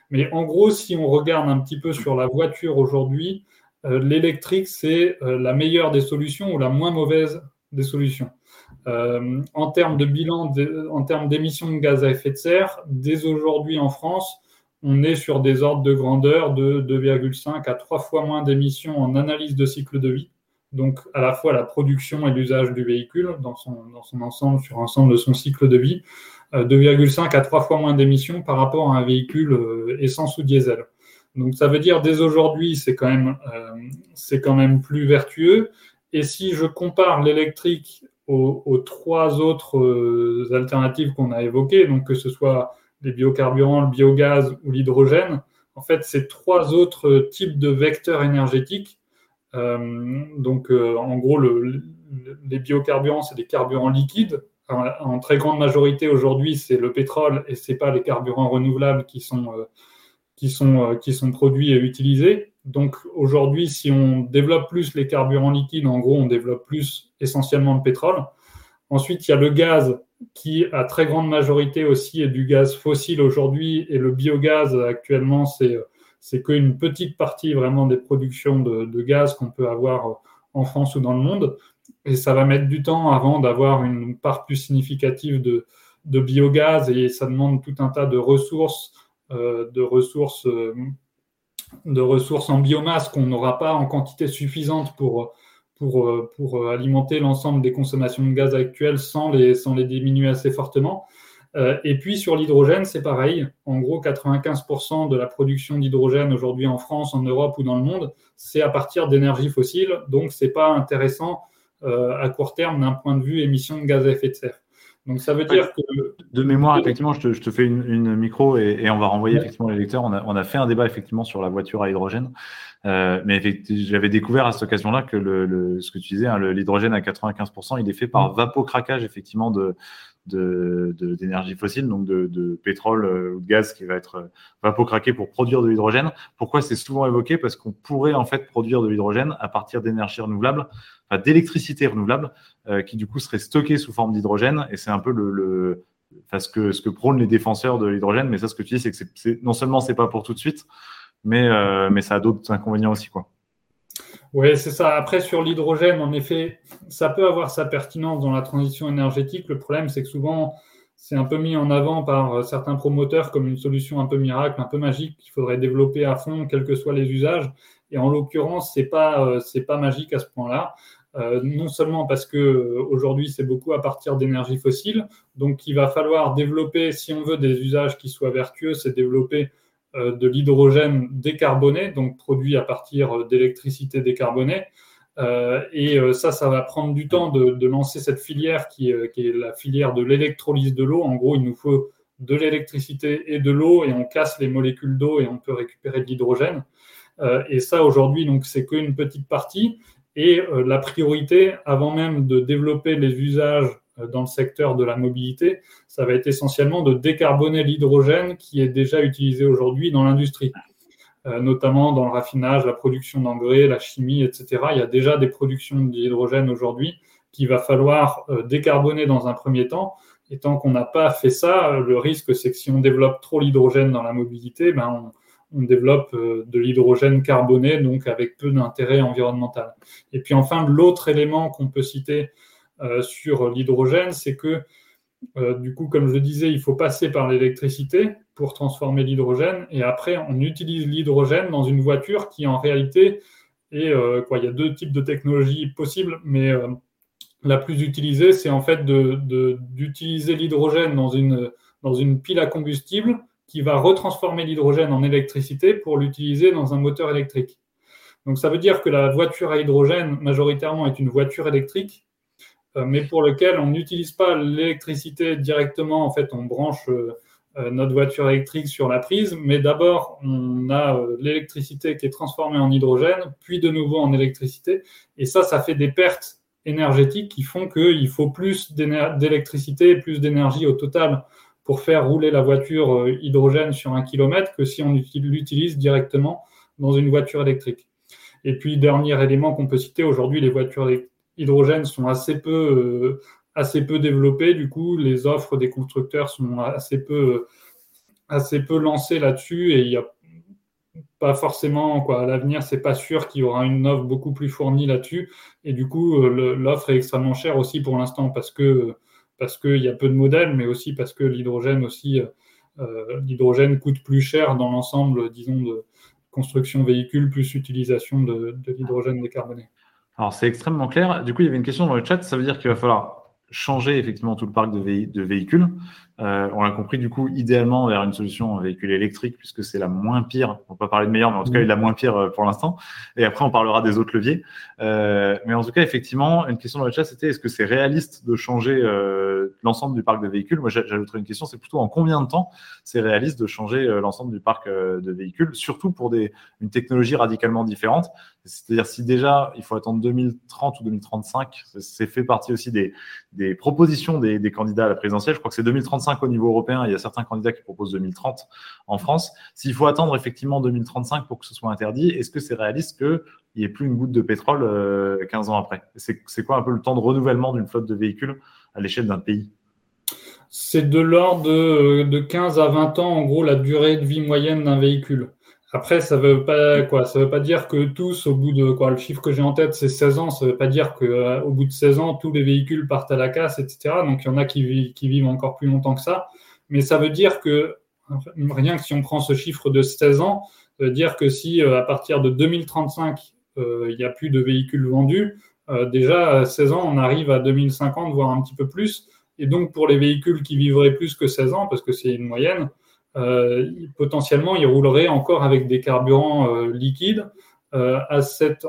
Mais en gros, si on regarde un petit peu sur la voiture aujourd'hui, l'électrique, c'est la meilleure des solutions ou la moins mauvaise des solutions. en termes de bilan, en termes d'émissions de gaz à effet de serre, dès aujourd'hui en France, on est sur des ordres de grandeur de 2,5 à 3 fois moins d'émissions en analyse de cycle de vie. Donc, à la fois la production et l'usage du véhicule dans son, ensemble, sur l'ensemble de son cycle de vie, 2,5 euh, à 3 fois moins d'émissions par rapport à un véhicule euh, essence ou diesel. Donc, ça veut dire dès aujourd'hui, c'est quand, même, euh, quand même plus vertueux. Et si je compare l'électrique aux, aux, trois autres alternatives qu'on a évoquées, donc que ce soit les biocarburants, le biogaz ou l'hydrogène, en fait, c'est trois autres types de vecteurs énergétiques. Euh, donc, euh, en gros, les biocarburants, c'est des carburants liquides, en, très grande majorité aujourd'hui, c'est le pétrole et c'est pas les carburants renouvelables qui sont, qui sont, qui sont produits et utilisés. Donc aujourd'hui, si on développe plus les carburants liquides, en gros, on développe plus essentiellement le pétrole. Ensuite, il y a le gaz qui, à très grande majorité aussi, est du gaz fossile aujourd'hui. Et le biogaz, actuellement, c'est, c'est qu'une petite partie vraiment des productions de, gaz qu'on peut avoir en France ou dans le monde. Et ça va mettre du temps avant d'avoir une part plus significative de, de biogaz. Et ça demande tout un tas de ressources, euh, de ressources. Euh, de ressources en biomasse qu'on n'aura pas en quantité suffisante pour, pour, euh, pour alimenter l'ensemble des consommations de gaz actuelles sans les, sans les diminuer assez fortement. Euh, et puis sur l'hydrogène, c'est pareil. En gros, 95% de la production d'hydrogène aujourd'hui en France, en Europe ou dans le monde, c'est à partir d'énergie fossile. Donc, ce n'est pas intéressant euh, à court terme d'un point de vue émission de gaz à effet de serre. Donc ça veut dire que. De mémoire, effectivement, je te, je te fais une, une micro et, et, on va renvoyer effectivement les lecteurs. On a, on a, fait un débat effectivement sur la voiture à hydrogène. Euh, mais j'avais découvert à cette occasion-là que le, le, ce que tu disais, hein, l'hydrogène à 95%, il est fait par vapocraquage effectivement de, d'énergie fossile, donc de, de, pétrole euh, ou de gaz qui va être euh, vapocraqué pour produire de l'hydrogène. Pourquoi c'est souvent évoqué? Parce qu'on pourrait en fait produire de l'hydrogène à partir d'énergie renouvelable, enfin, d'électricité renouvelable, euh, qui du coup serait stockée sous forme d'hydrogène. Et c'est un peu le, le enfin, ce, que, ce que prônent les défenseurs de l'hydrogène. Mais ça, ce que tu dis, c'est que non seulement c'est pas pour tout de suite, mais, euh, mais ça a d'autres inconvénients aussi. quoi. Oui, c'est ça. Après, sur l'hydrogène, en effet, ça peut avoir sa pertinence dans la transition énergétique. Le problème, c'est que souvent, c'est un peu mis en avant par euh, certains promoteurs comme une solution un peu miracle, un peu magique qu'il faudrait développer à fond, quels que soient les usages. Et en l'occurrence, c'est pas euh, c'est pas magique à ce point-là. Euh, non seulement parce que aujourd'hui c'est beaucoup à partir d'énergie fossile, donc il va falloir développer, si on veut des usages qui soient vertueux, c'est développer de l'hydrogène décarboné, donc produit à partir euh, d'électricité décarbonée. Euh, et ça, ça va prendre du temps de, lancer cette filière qui, qui, est la filière de l'électrolyse de l'eau. En gros, il nous faut de l'électricité et de l'eau et on casse les molécules d'eau et on peut récupérer de l'hydrogène. et ça, aujourd'hui, donc, c'est qu'une petite partie. Et la priorité, avant même de développer les usages euh, dans le secteur de la mobilité, ça va être essentiellement de décarboner l'hydrogène qui est déjà utilisé aujourd'hui dans l'industrie, euh, notamment dans le raffinage, la production d'engrais, la chimie, etc. Il y a déjà des productions d'hydrogène aujourd'hui qu'il va falloir euh, décarboner dans un premier temps. Et tant qu'on n'a pas fait ça, le risque, c'est que si on développe trop l'hydrogène dans la mobilité, ben on, développe de l'hydrogène carboné, donc avec peu d'intérêt environnemental. Et puis enfin, l'autre élément qu'on peut citer, euh, sur l'hydrogène, c'est que euh, du coup, comme je disais, il faut passer par l'électricité pour transformer l'hydrogène. Et après, on utilise l'hydrogène dans une voiture qui, en réalité, est euh, quoi. Il y a deux types de technologies possibles, mais la plus utilisée, c'est en fait d'utiliser l'hydrogène dans une, pile à combustible qui va retransformer l'hydrogène en électricité pour l'utiliser dans un moteur électrique. Donc ça veut dire que la voiture à hydrogène majoritairement est une voiture électrique euh, mais pour lequel on n'utilise pas l'électricité directement. En fait, on branche euh, euh, notre voiture électrique sur la prise, mais d'abord, on a l'électricité qui est transformée en hydrogène, puis de nouveau en électricité. Et ça, ça fait des pertes énergétiques qui font qu'il faut plus d'électricité, plus d'énergie au total pour faire rouler la voiture hydrogène sur un kilomètre que si on l'utilise directement dans une voiture électrique. Et puis, dernier élément qu'on peut citer, aujourd'hui, les voitures hydrogène sont assez peu, euh, assez peu développées. Du coup, les offres des constructeurs sont assez peu, assez peu lancées là-dessus et il n'y a pas forcément, quoi, à l'avenir, c'est pas sûr qu'il y aura une offre beaucoup plus fournie là-dessus. Et du coup, euh, l'offre est extrêmement chère aussi pour l'instant parce que parce qu'il y a peu de modèles, mais aussi parce que l'hydrogène aussi, euh, l'hydrogène coûte plus cher dans l'ensemble, disons, de construction véhicule plus utilisation de l'hydrogène décarboné. Alors, c'est extrêmement clair. Du coup, il y avait une question dans le chat. Ça veut dire qu'il va falloir changer effectivement tout le parc de, véhicules. Euh, on l'a compris, du coup, idéalement vers une solution véhicule électrique, puisque c'est la moins pire. On peut pas parler de meilleure, mais en tout cas, il est la moins pire euh, pour l'instant. Et après, on parlera des autres leviers. Euh, mais en tout cas, effectivement, une question dans le chat, c'était est-ce que c'est réaliste de changer euh, l'ensemble du parc de véhicules? Moi, j'ajouterais une question, c'est plutôt en combien de temps c'est réaliste de changer euh, l'ensemble du parc de véhicules, surtout pour des, une technologie radicalement différente? C'est-à-dire si déjà il faut attendre 2030 ou 2035, c'est fait partie aussi des, des propositions des, des, candidats à la présidentielle. Je crois que c'est 2035 au niveau européen. Il y a certains candidats qui proposent 2030 en France. S'il faut attendre effectivement 2035 pour que ce soit interdit, est-ce que c'est réaliste qu'il n'y ait plus une goutte de pétrole 15 euh, ans après? C'est quoi un peu le temps de renouvellement d'une flotte de véhicules à l'échelle d'un pays? C'est de l'ordre de, de 15 à 20 ans, en gros, la durée de vie moyenne d'un véhicule. Après, ça veut pas quoi Ça veut pas dire que tous, au bout de quoi Le chiffre que j'ai en tête, c'est 16 ans. Ça veut pas dire que euh, au bout de 16 ans, tous les véhicules partent à la casse, etc. Donc il y en a qui, vivent encore plus longtemps que ça. Mais ça veut dire que rien que si on prend ce chiffre de 16 ans, ça veut dire que si euh, à partir de 2035 euh, il n'y a plus de véhicules vendus, déjà à 16 ans, on arrive à 2050, voire un petit peu plus. Et donc pour les véhicules qui vivraient plus que 16 ans, parce que c'est une moyenne, potentiellement, il roulerait encore avec des carburants euh, liquides euh,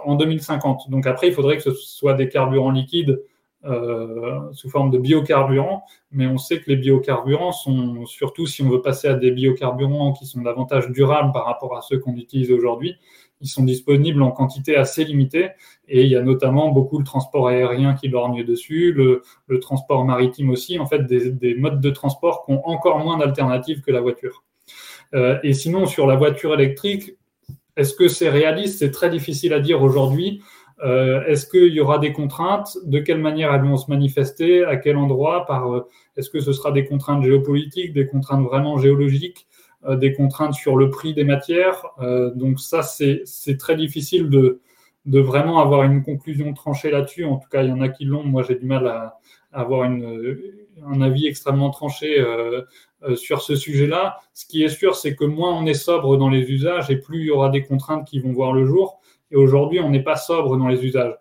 en 2050. Donc après, il faudrait que ce soit des carburants liquides sous forme de biocarburants, mais on sait que les biocarburants sont, surtout si on veut passer à des biocarburants qui sont davantage durables par rapport à ceux qu'on utilise aujourd'hui, ils sont disponibles en quantité assez limitée. Et il y a notamment beaucoup le transport aérien qui lorgne dessus, le, transport maritime aussi, en fait des, modes de transport qui ont encore moins d'alternatives que la voiture. Euh, et sinon, sur la voiture électrique, est-ce que c'est réaliste? C'est très difficile à dire aujourd'hui. Euh, est-ce qu'il y aura des contraintes? De quelle manière elles vont se manifester? À quel endroit? Euh, Est-ce que ce sera des contraintes géopolitiques, des contraintes vraiment géologiques? Des contraintes sur le prix des matières. Euh, donc ça, c'est très difficile de, de vraiment avoir une conclusion tranchée là-dessus. En tout cas, il y en a qui l'ont. Moi, j'ai du mal à, avoir une, un avis extrêmement tranché euh, sur ce sujet-là. Ce qui est sûr, c'est que moins on est sobre dans les usages et plus il y aura des contraintes qui vont voir le jour. Et aujourd'hui, on n'est pas sobre dans les usages.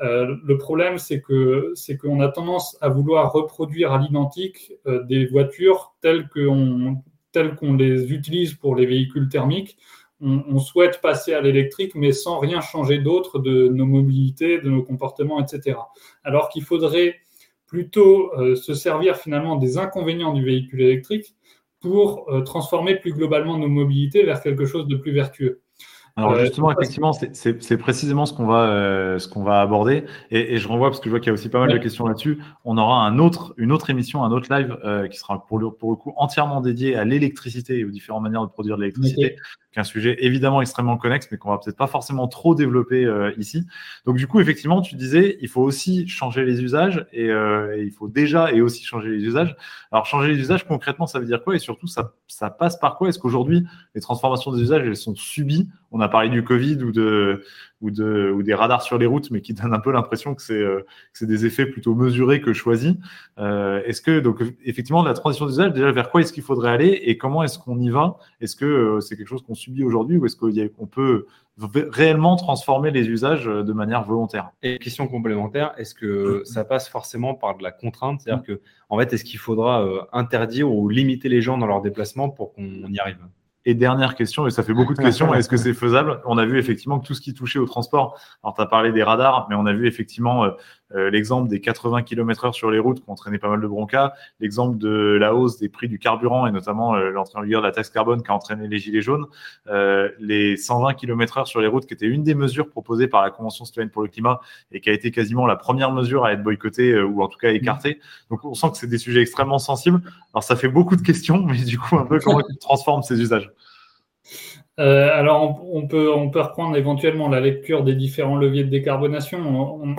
le problème, c'est que c'est qu'on a tendance à vouloir reproduire à l'identique des voitures telles qu'on tels qu'on les utilise pour les véhicules thermiques, on, souhaite passer à l'électrique, mais sans rien changer d'autre de nos mobilités, de nos comportements, etc. Alors qu'il faudrait plutôt euh, se servir finalement des inconvénients du véhicule électrique pour euh, transformer plus globalement nos mobilités vers quelque chose de plus vertueux. Alors justement, effectivement, c'est précisément ce qu'on va, euh, ce qu'on va aborder. Et, et, je renvoie parce que je vois qu'il y a aussi pas mal de questions là-dessus. On aura un autre, une autre émission, un autre live euh, qui sera pour le, pour le coup entièrement dédié à l'électricité et aux différentes manières de produire de l'électricité qu'un sujet évidemment extrêmement connexe, mais qu'on va peut-être pas forcément trop développer euh, ici. Donc du coup, effectivement, tu disais, il faut aussi changer les usages et, euh, il faut déjà et aussi changer les usages. Alors changer les usages concrètement, ça veut dire quoi? Et surtout, ça, ça passe par quoi? Est-ce qu'aujourd'hui, les transformations des usages, elles sont subies? On a parlé du Covid ou de ou, de, ou des radars sur les routes, mais qui donnent un peu l'impression que c'est euh, des effets plutôt mesurés que choisis. Euh, est-ce que, donc, effectivement, la transition d'usage, déjà, vers quoi est-ce qu'il faudrait aller et comment est-ce qu'on y va? Est-ce que euh, c'est quelque chose qu'on subit aujourd'hui ou est-ce qu'on peut réellement transformer les usages de manière volontaire? Et question complémentaire, est-ce que ça passe forcément par de la contrainte? C'est-à-dire que, en fait, est-ce qu'il faudra interdire ou limiter les gens dans leurs déplacements pour qu'on y arrive? Et dernière question, et ça fait beaucoup de questions, est-ce que c'est faisable? On a vu effectivement que tout ce qui touchait au transport, alors tu as parlé des radars, mais on a vu effectivement euh, euh, l'exemple des 80 km heure sur les routes qui ont entraîné pas mal de broncas, l'exemple de la hausse des prix du carburant et notamment euh, l'entrée en vigueur de la taxe carbone qui a entraîné les gilets jaunes, euh, les 120 km heure sur les routes qui était une des mesures proposées par la Convention citoyenne pour le climat et qui a été quasiment la première mesure à être boycottée ou en tout cas écartée. Donc on sent que c'est des sujets extrêmement sensibles. Alors ça fait beaucoup de questions, mais du coup un peu comment tu transformes ces usages? Euh, alors, on, peut, on peut reprendre éventuellement la lecture des différents leviers de décarbonation.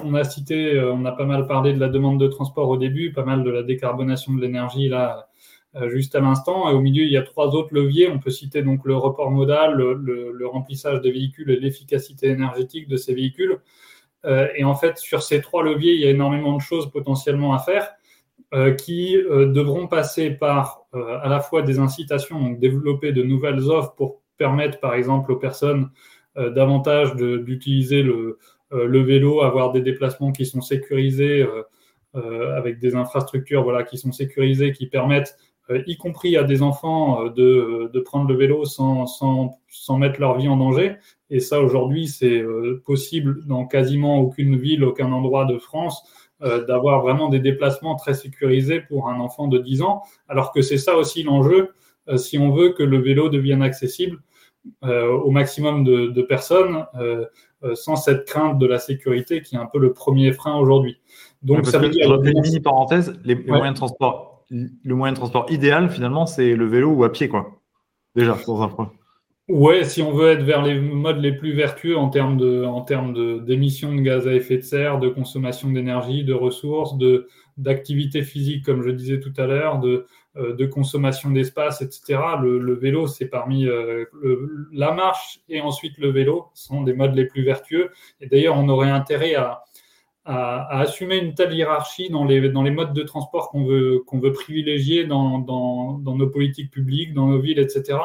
On, a cité, euh, on a pas mal parlé de la demande de transport au début, pas mal de la décarbonation de l'énergie là, euh, juste à l'instant. Et au milieu, il y a trois autres leviers. On peut citer donc le report modal, le, remplissage des véhicules et l'efficacité énergétique de ces véhicules. et en fait, sur ces trois leviers, il y a énormément de choses potentiellement à faire. Qui devront passer par à la fois des incitations, donc développer de nouvelles offres pour permettre, par exemple, aux personnes euh, davantage d'utiliser le, euh, le, vélo, avoir des déplacements qui sont sécurisés euh, avec des infrastructures voilà, qui sont sécurisées, qui permettent y compris à des enfants, de, de prendre le vélo sans, sans, sans, mettre leur vie en danger. Et ça, aujourd'hui, c'est possible dans quasiment aucune ville, aucun endroit de France, d'avoir vraiment des déplacements très sécurisés pour un enfant de 10 ans, alors que c'est ça aussi l'enjeu si on veut que le vélo devienne accessible au maximum de, de personnes euh, sans cette crainte de la sécurité qui est un peu le premier frein aujourd'hui. Donc, ça veut dire. Une mini parenthèse, les, moyens de transport, le moyen de transport idéal, finalement, c'est le vélo ou à pied, quoi. Déjà, dans un point. Ouais, si on veut être vers les modes les plus vertueux en termes de, en termes d'émissions de, gaz à effet de serre, de consommation d'énergie, de ressources, de d'activité physique, comme je disais tout à l'heure, de, euh, de consommation d'espace, etc. Le, vélo, c'est parmi euh, la marche et ensuite le vélo sont des modes les plus vertueux. Et d'ailleurs, on aurait intérêt à, à, assumer une telle hiérarchie dans les, dans les modes de transport qu'on veut, qu'on veut privilégier dans, dans, nos politiques publiques, dans nos villes, etc.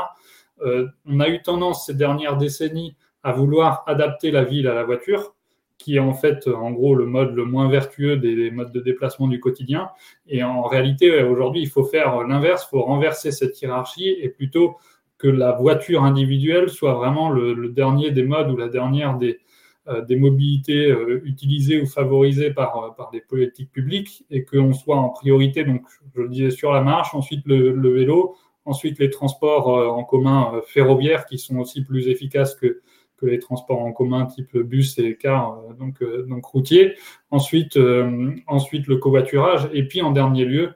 Euh, on a eu tendance ces dernières décennies à vouloir adapter la ville à la voiture qui est en fait en gros le mode le moins vertueux des modes de déplacement du quotidien. Et en réalité, aujourd'hui, il faut faire l'inverse, il faut renverser cette hiérarchie et plutôt que la voiture individuelle soit vraiment le, dernier des modes ou la dernière des, euh, mobilités euh, utilisées ou favorisées par, euh, par des politiques publiques et qu'on soit en priorité, donc je le disais, sur la marche, ensuite le vélo, ensuite les transports en commun ferroviaires qui sont aussi plus efficaces que, que les transports en commun type bus et car euh, donc, euh, donc routier. Ensuite, euh, ensuite le covoiturage et puis en dernier lieu,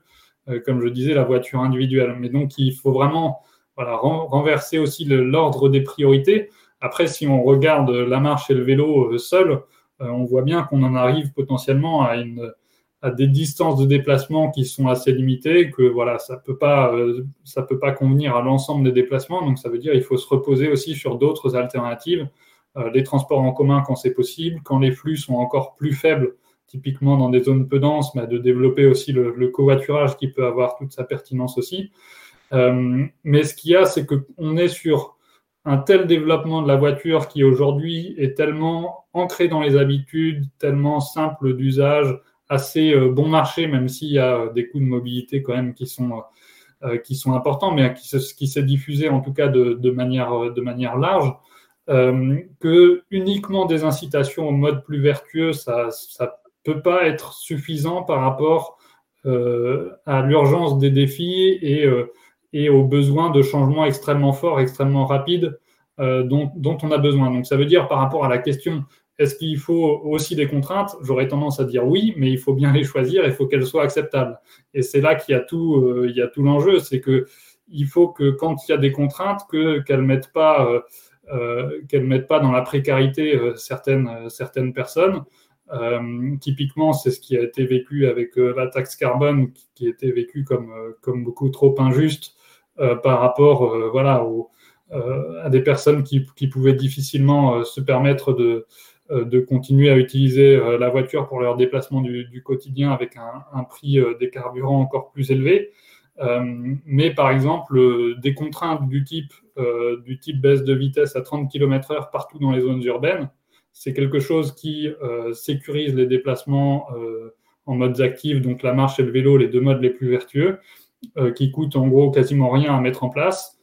comme je disais, la voiture individuelle. Mais donc il faut vraiment voilà, renverser aussi l'ordre des priorités. Après, si on regarde la marche et le vélo seul, on voit bien qu'on en arrive potentiellement à une à des distances de déplacement qui sont assez limitées, que voilà, ça peut pas, euh, ça peut pas convenir à l'ensemble des déplacements. Donc ça veut dire il faut se reposer aussi sur d'autres alternatives, euh, les transports en commun quand c'est possible, quand les flux sont encore plus faibles, typiquement dans des zones peu denses, mais de développer aussi le, covoiturage qui peut avoir toute sa pertinence aussi. Euh, mais ce qu'il y a, c'est qu'on est sur un tel développement de la voiture qui aujourd'hui est tellement ancré dans les habitudes, tellement simple d'usage, assez euh, bon marché, même s'il y a des coûts de mobilité quand même qui sont, euh, qui sont importants, mais qui, qui s'est diffusé en tout cas de, de, manière, de manière large, euh, que uniquement des incitations au mode plus vertueux, ça ne peut pas être suffisant par rapport à l'urgence des défis et, et aux besoins de changements extrêmement forts, extrêmement rapides dont, dont, on a besoin. Donc ça veut dire par rapport à la question est-ce qu'il faut aussi des contraintes? J'aurais tendance à dire oui, mais il faut bien les choisir, il faut qu'elles soient acceptables. Et c'est là qu'il y a tout, euh, il y a tout l'enjeu, c'est que il faut que quand il y a des contraintes, que qu'elles mettent pas, euh, euh, qu'elles mettent pas dans la précarité certaines certaines personnes. typiquement, c'est ce qui a été vécu avec la taxe carbone, qui, a été vécu comme comme beaucoup trop injuste par rapport, voilà, à des personnes qui, qui pouvaient difficilement se permettre de de continuer à utiliser euh, la voiture pour leur déplacement du, quotidien avec un, prix euh, des carburants encore plus élevé. mais par exemple, des contraintes du type, du type baisse de vitesse à 30 km/h partout dans les zones urbaines, c'est quelque chose qui sécurise les déplacements en modes actifs, donc la marche et le vélo, les deux modes les plus vertueux, qui coûtent en gros quasiment rien à mettre en place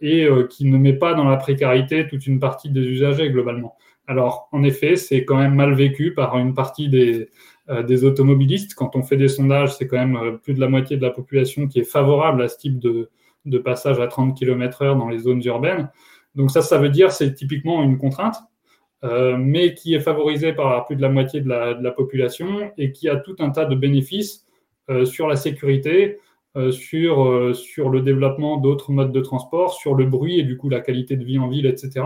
et qui ne met pas dans la précarité toute une partie des usagers globalement. Alors, en effet, c'est quand même mal vécu par une partie des, euh, automobilistes. Quand on fait des sondages, c'est quand même euh, plus de la moitié de la population qui est favorable à ce type de, passage à 30 km/h dans les zones urbaines. Donc ça, ça veut dire c'est typiquement une contrainte, euh, mais qui est favorisée par plus de la moitié de la, population et qui a tout un tas de bénéfices sur la sécurité, sur le développement d'autres modes de transport, sur le bruit et du coup la qualité de vie en ville, etc.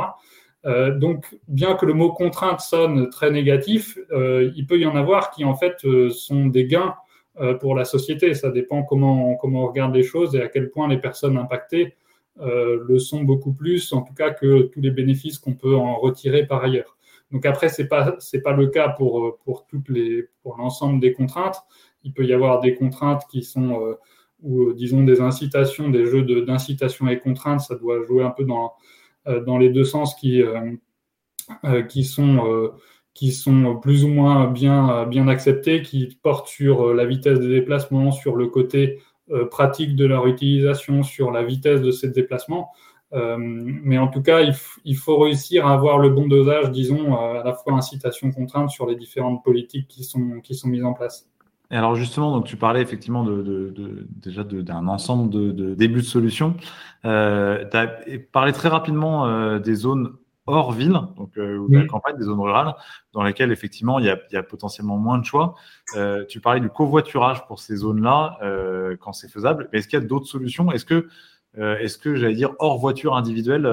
Euh, donc, bien que le mot contrainte sonne très négatif, euh, il peut y en avoir qui en fait euh, sont des gains pour la société. Ça dépend comment, comment on regarde les choses et à quel point les personnes impactées le sont beaucoup plus, en tout cas que tous les bénéfices qu'on peut en retirer par ailleurs. Donc après, c'est pas c'est pas le cas pour pour toutes les pour l'ensemble des contraintes. Il peut y avoir des contraintes qui sont ou disons des incitations, des jeux d'incitation et contraintes. Ça doit jouer un peu dans dans les deux sens qui, euh, euh, qui sont plus ou moins bien, acceptés, qui portent sur la vitesse des déplacements, sur le côté pratique de leur utilisation, sur la vitesse de ces déplacements. mais en tout cas, il, faut réussir à avoir le bon dosage, disons, à la fois incitation-contrainte sur les différentes politiques qui sont mises en place. Et alors justement, donc tu parlais effectivement de, de, de déjà d'un ensemble de, de débuts de solutions. Euh, tu as parlé très rapidement euh, des zones hors ville, donc euh, ou de la campagne, des zones rurales, dans lesquelles effectivement il y a, il y a potentiellement moins de choix. Tu parlais du covoiturage pour ces zones-là quand c'est faisable. Mais est-ce qu'il y a d'autres solutions? Est-ce que est-ce que j'allais dire hors voiture individuelle,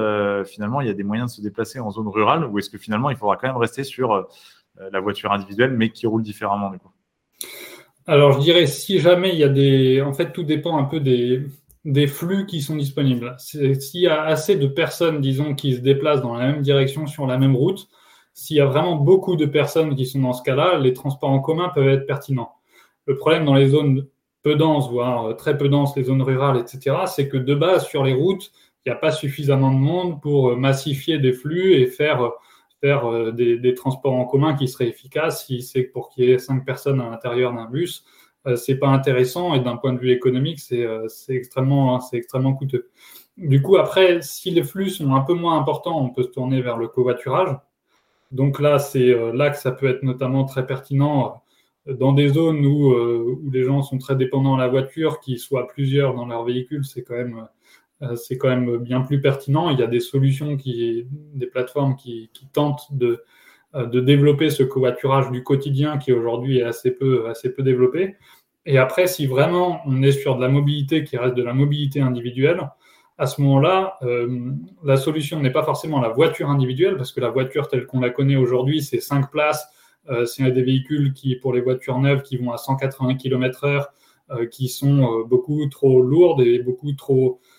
finalement il y a des moyens de se déplacer en zone rurale, ou est-ce que finalement il faudra quand même rester sur la voiture individuelle, mais qui roule différemment du coup? Alors, je dirais, si jamais il y a des. En fait, tout dépend un peu des, des flux qui sont disponibles. S'il y a assez de personnes, disons, qui se déplacent dans la même direction sur la même route, s'il y a vraiment beaucoup de personnes qui sont dans ce cas-là, les transports en commun peuvent être pertinents. Le problème dans les zones peu denses, voire très peu denses, les zones rurales, etc., c'est que de base, sur les routes, il n'y a pas suffisamment de monde pour massifier des flux et faire euh, des, transports en commun qui seraient efficaces. Si c'est pour qu'il y ait cinq personnes à l'intérieur d'un bus, euh, c'est pas intéressant et d'un point de vue économique, c'est euh, extrêmement, extrêmement coûteux. Du coup, après, si les flux sont un peu moins importants, on peut se tourner vers le covoiturage. Donc là, c'est là que ça peut être notamment très pertinent dans des zones où, où les gens sont très dépendants de la voiture, qu'ils soient plusieurs dans leur véhicule, c'est quand même euh, c'est quand même bien plus pertinent. Il y a des solutions, des plateformes qui, tentent de, euh, de développer ce covoiturage du quotidien qui aujourd'hui est assez peu, développé. Et après, si vraiment on est sur de la mobilité qui reste de la mobilité individuelle, à ce moment-là, euh, la solution n'est pas forcément la voiture individuelle, parce que la voiture telle qu'on la connaît aujourd'hui, c'est 5 places, c'est des véhicules qui, pour les voitures neuves, qui vont à 180 km/h, qui sont beaucoup trop lourdes et beaucoup trop euh,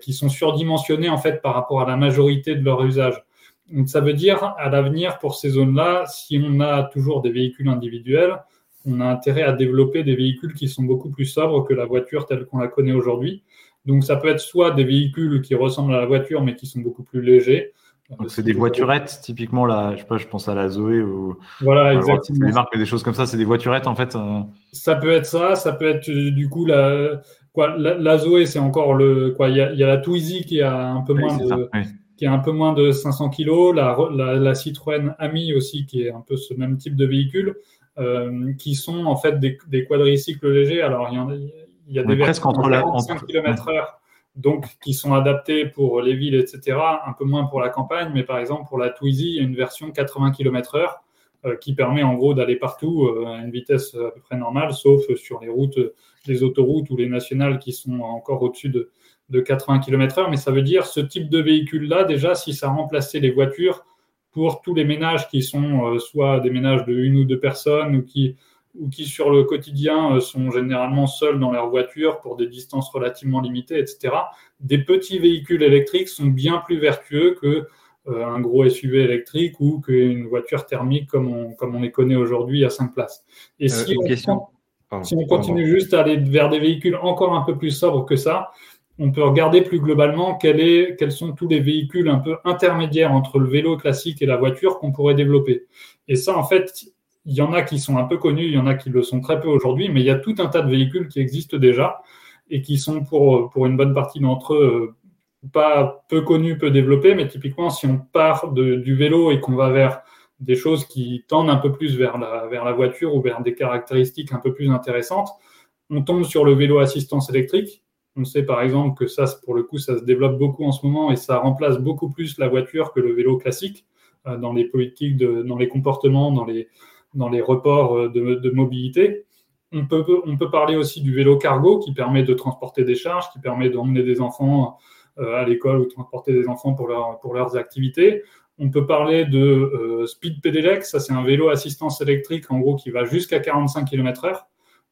qui sont surdimensionnés en fait par rapport à la majorité de leur usage. Donc ça veut dire à l'avenir pour ces zones-là, si on a toujours des véhicules individuels, on a intérêt à développer des véhicules qui sont beaucoup plus sobres que la voiture telle qu'on la connaît aujourd'hui. Donc ça peut être soit des véhicules qui ressemblent à la voiture mais qui sont beaucoup plus légers. Donc c'est des voiturettes, typiquement là, je sais pas, je pense à la Zoé ou voilà exactement. Des marques, des choses comme ça, c'est des voiturettes en fait. Euh. Ça peut être ça, ça peut être du coup la, quoi, la, Zoé, c'est encore le quoi. Il y a, la Twizy qui a un peu moins de qui a un peu moins de 500 kg, la, la, Citroën Ami aussi qui est un peu ce même type de véhicule, euh, qui sont en fait des, des, quadricycles légers. Alors il y, en a, il y a des presque entre 45 km/h donc qui sont adaptés pour les villes, etc. Un peu moins pour la campagne, mais par exemple pour la Twizy, il y a une version 80 km/h euh, qui permet en gros d'aller partout euh, à une vitesse à peu près normale, sauf sur les routes, les autoroutes ou les nationales qui sont encore au-dessus de, 80 km/h. Mais ça veut dire ce type de véhicule-là, déjà, si ça remplaçait les voitures pour tous les ménages qui sont euh, soit des ménages de une ou deux personnes ou qui, ou qui sur le quotidien sont généralement seuls dans leur voiture pour des distances relativement limitées, etc. Des petits véhicules électriques sont bien plus vertueux que euh, un gros SUV électrique ou qu'une voiture thermique comme on, comme on les connaît aujourd'hui à 5 places. Et euh, si, on, si, on, continue juste à aller vers des véhicules encore un peu plus sobres que ça, on peut regarder plus globalement quel est, quels sont tous les véhicules un peu intermédiaires entre le vélo classique et la voiture qu'on pourrait développer. Et ça, en fait, il y en a qui sont un peu connus, il y en a qui le sont très peu aujourd'hui, mais il y a tout un tas de véhicules qui existent déjà et qui sont pour, pour une bonne partie d'entre eux pas peu connu, peu développé, mais typiquement, si on part du vélo et qu'on va vers des choses qui tendent un peu plus vers la, vers la voiture ou vers des caractéristiques un peu plus intéressantes, on tombe sur le vélo assistance électrique. On sait par exemple que ça, pour le coup, ça se développe beaucoup en ce moment et ça remplace beaucoup plus la voiture que le vélo classique euh, dans les politiques, de, dans les comportements, dans les, dans les reports euh, de, de mobilité. On peut, on peut parler aussi du vélo cargo qui permet de transporter des charges, qui permet d'emmener des enfants euh, à l'école ou transporter des enfants pour, leur, pour leurs activités. On peut parler de euh, Speed Pedelec, ça c'est un vélo assistance électrique en gros qui va jusqu'à 45 km/h.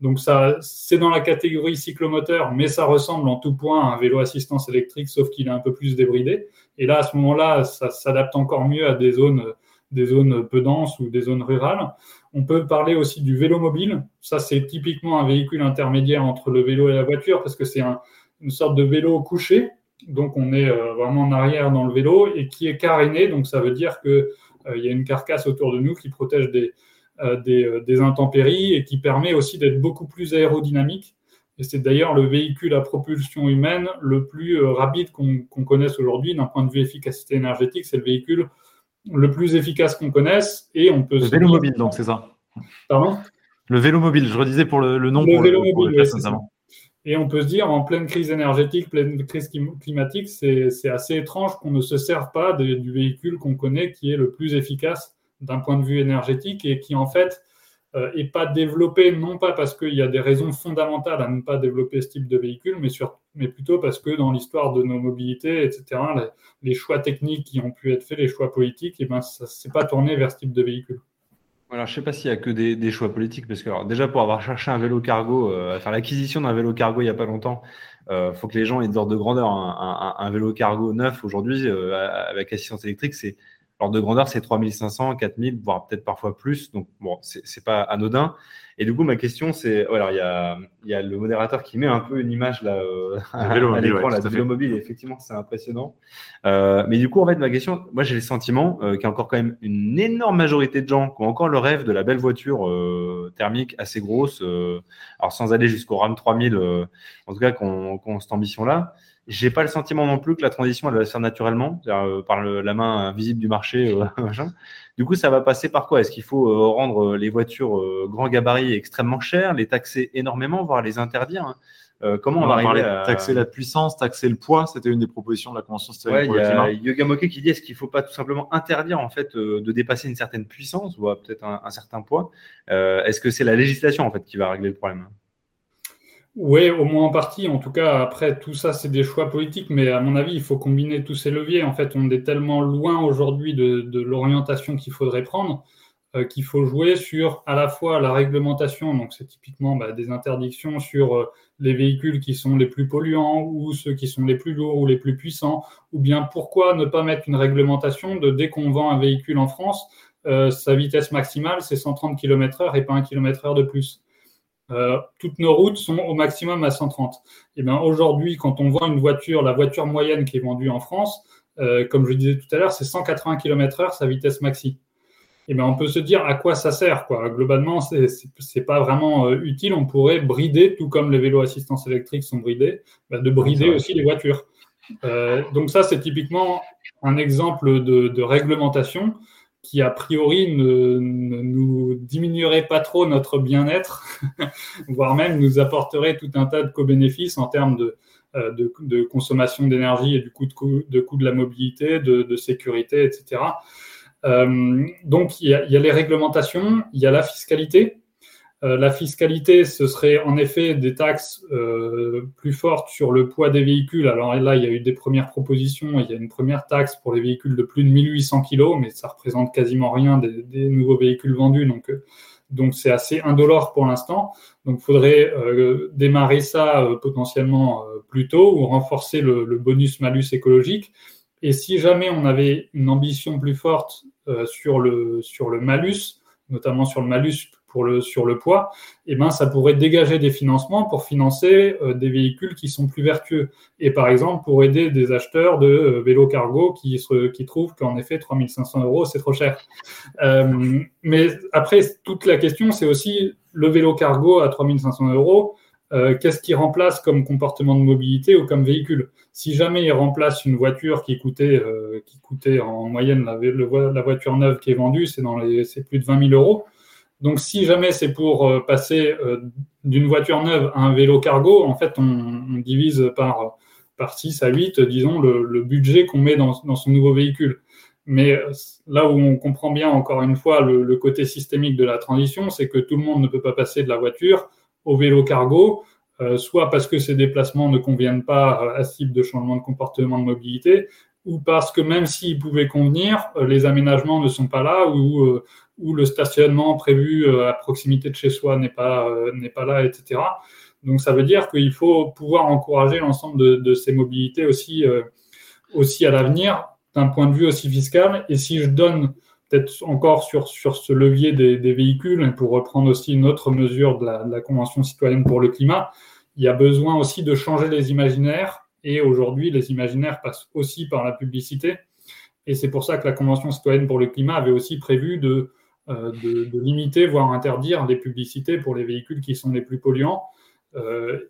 Donc ça, c'est dans la catégorie cyclomoteur, mais ça ressemble en tout point à un vélo assistance électrique, sauf qu'il est un peu plus débridé. Et là, à ce moment-là, ça s'adapte encore mieux à des zones, des zones peu denses ou des zones rurales. On peut parler aussi du vélo mobile. Ça, c'est typiquement un véhicule intermédiaire entre le vélo et la voiture, parce que c'est un, une sorte de vélo couché donc on est euh, vraiment en arrière dans le vélo et qui est caréné, donc ça veut dire qu'il euh, y a une carcasse autour de nous qui protège des, euh, des, intempéries et qui permet aussi d'être beaucoup plus aérodynamique. Et c'est d'ailleurs le véhicule à propulsion humaine le plus rapide qu'on connaisse aujourd'hui d'un point de vue efficacité énergétique. C'est le véhicule le plus efficace qu'on connaisse. Et on peut le vélo mobile, donc c'est ça? Pardon? Le vélo mobile, je redisais pour le, nom. Le vélo mobile, Et on peut se dire, en pleine crise énergétique, pleine crise climatique, c'est assez étrange qu'on ne se serve pas du véhicule qu'on connaît qui est le plus efficace d'un point de vue énergétique et qui en fait euh, et pas développé, non pas parce qu'il y a des raisons fondamentales à ne pas développer ce type de véhicule, mais, mais plutôt parce que dans l'histoire de nos mobilités, etc., les, choix techniques qui ont pu être faits, les choix politiques, eh ben, ça ne s'est pas tourné vers ce type de véhicule. Alors, je sais pas s'il n'y a que des, choix politiques, parce que déjà, pour avoir cherché un vélo cargo, euh, faire l'acquisition d'un vélo cargo il n'y a pas longtemps, euh, faut que les gens aient des ordres de grandeur. Un, un vélo cargo neuf aujourd'hui, avec assistance électrique, c'est L'ordre de grandeur, c'est 3500, 4000, voire peut-être parfois plus. Donc, bon, c'est pas anodin. Et du coup, ma question, c'est alors, il y a, y a, le modérateur qui met un peu une image là, euh, à l'écran, la vélo mobile. effectivement, c'est impressionnant. Euh, mais du coup, en fait, ma question, moi, j'ai le sentiment euh, qu'il y a encore quand même une énorme majorité de gens qui ont encore le rêve de la belle voiture euh, thermique assez grosse. Euh, alors, sans aller jusqu'au RAM 3000, en tout cas, qu'on qu cette ambition-là. J'ai pas le sentiment non plus que la transition elle va se faire naturellement, euh, par la main invisible du marché. Euh, du coup, ça va passer par quoi? Est-ce qu'il faut euh, rendre les voitures grand gabarit extrêmement chères, les taxer énormément, voire les interdire hein? Comment on, va arriver à taxer la puissance, taxer le poids C'était une des propositions de la Convention citoyenne ouais, pour le climat. Yoga Moke qui dit est-ce qu'il ne faut pas tout simplement interdire en fait de dépasser une certaine puissance ou peut-être un, un, certain poids? Est-ce que c'est la législation en fait qui va régler le problème? Oui, au moins en partie. En tout cas, après, tout ça, c'est des choix politiques, mais à mon avis, il faut combiner tous ces leviers. En fait, on est tellement loin aujourd'hui de, l'orientation qu'il faudrait prendre euh, qu'il faut jouer sur à la fois la réglementation, donc c'est typiquement bah, des interdictions sur euh, les véhicules qui sont les plus polluants ou ceux qui sont les plus lourds ou les plus puissants, ou bien pourquoi ne pas mettre une réglementation de dès qu'on vend un véhicule en France, euh, sa vitesse maximale, c'est 130 km/h et pas 1 km/h de plus. Euh, toutes nos routes sont au maximum à 130. Et bien aujourd'hui, quand on voit une voiture, la voiture moyenne qui est vendue en France, euh, comme je disais tout à l'heure, c'est 180 km/h sa vitesse maxi. Et bien on peut se dire à quoi ça sert. Quoi. Globalement, ce n'est pas vraiment euh, utile. On pourrait brider, tout comme les vélos assistance électrique sont bridés, bah, de brider aussi les voitures. donc ça, c'est typiquement un exemple de réglementation qui a priori ne, nous diminuerait pas trop notre bien-être, voire même nous apporterait tout un tas de co-bénéfices en termes de, euh, consommation d'énergie et du coût de, la mobilité, de, sécurité, etc. Euh, donc il y, a, les réglementations, il y a la fiscalité. Euh, la fiscalité, ce serait en effet des taxes euh, plus fortes sur le poids des véhicules. Alors là, il y a eu des premières propositions. Il y a une première taxe pour les véhicules de plus de 1800 kg, mais ça représente quasiment rien des, nouveaux véhicules vendus. Donc, euh, donc c'est assez indolore pour l'instant. Donc, il faudrait démarrer ça potentiellement plus tôt ou renforcer le, le bonus-malus écologique. Et si jamais on avait une ambition plus forte sur, le, sur le malus, notamment sur le malus pour le, sur le poids, eh ben, ça pourrait dégager des financements pour financer euh, des véhicules qui sont plus vertueux. Et par exemple, pour aider des acheteurs de euh, vélos cargo qui, se, qui trouvent qu'en effet, 3500 euros, c'est trop cher. Euh, mais après, toute la question, c'est aussi le vélo cargo à 3500 euros. Qu'est-ce qui remplace comme comportement de mobilité ou comme véhicule? Si jamais il remplace une voiture qui coûtait, qui coûtait en moyenne la, la, voiture neuve qui est vendue, c'est plus de 20 000 euros. Donc, si jamais c'est pour euh, passer euh, d'une voiture neuve à un vélo cargo, en fait, on, divise par, par 6 à 8, disons, le, budget qu'on met dans, son nouveau véhicule. Mais euh, là où on comprend bien, encore une fois, le, côté systémique de la transition, c'est que tout le monde ne peut pas passer de la voiture au vélo cargo, soit parce que ces déplacements ne conviennent pas à ce type de changement de comportement de mobilité, ou parce que même s'ils pouvaient convenir, les aménagements ne sont pas là, ou, où le stationnement prévu euh, à proximité de chez soi n'est pas, euh, n'est pas là, etc. Donc ça veut dire qu'il faut pouvoir encourager l'ensemble de, ces mobilités aussi, euh, aussi à l'avenir, d'un point de vue aussi fiscal. Et si je donne peut-être encore sur, sur ce levier des, véhicules, pour reprendre aussi une autre mesure de la, de la, Convention citoyenne pour le climat, il y a besoin aussi de changer les imaginaires. Et aujourd'hui, les imaginaires passent aussi par la publicité. Et c'est pour ça que la Convention citoyenne pour le climat avait aussi prévu de euh, de, limiter, voire interdire les publicités pour les véhicules qui sont les plus polluants.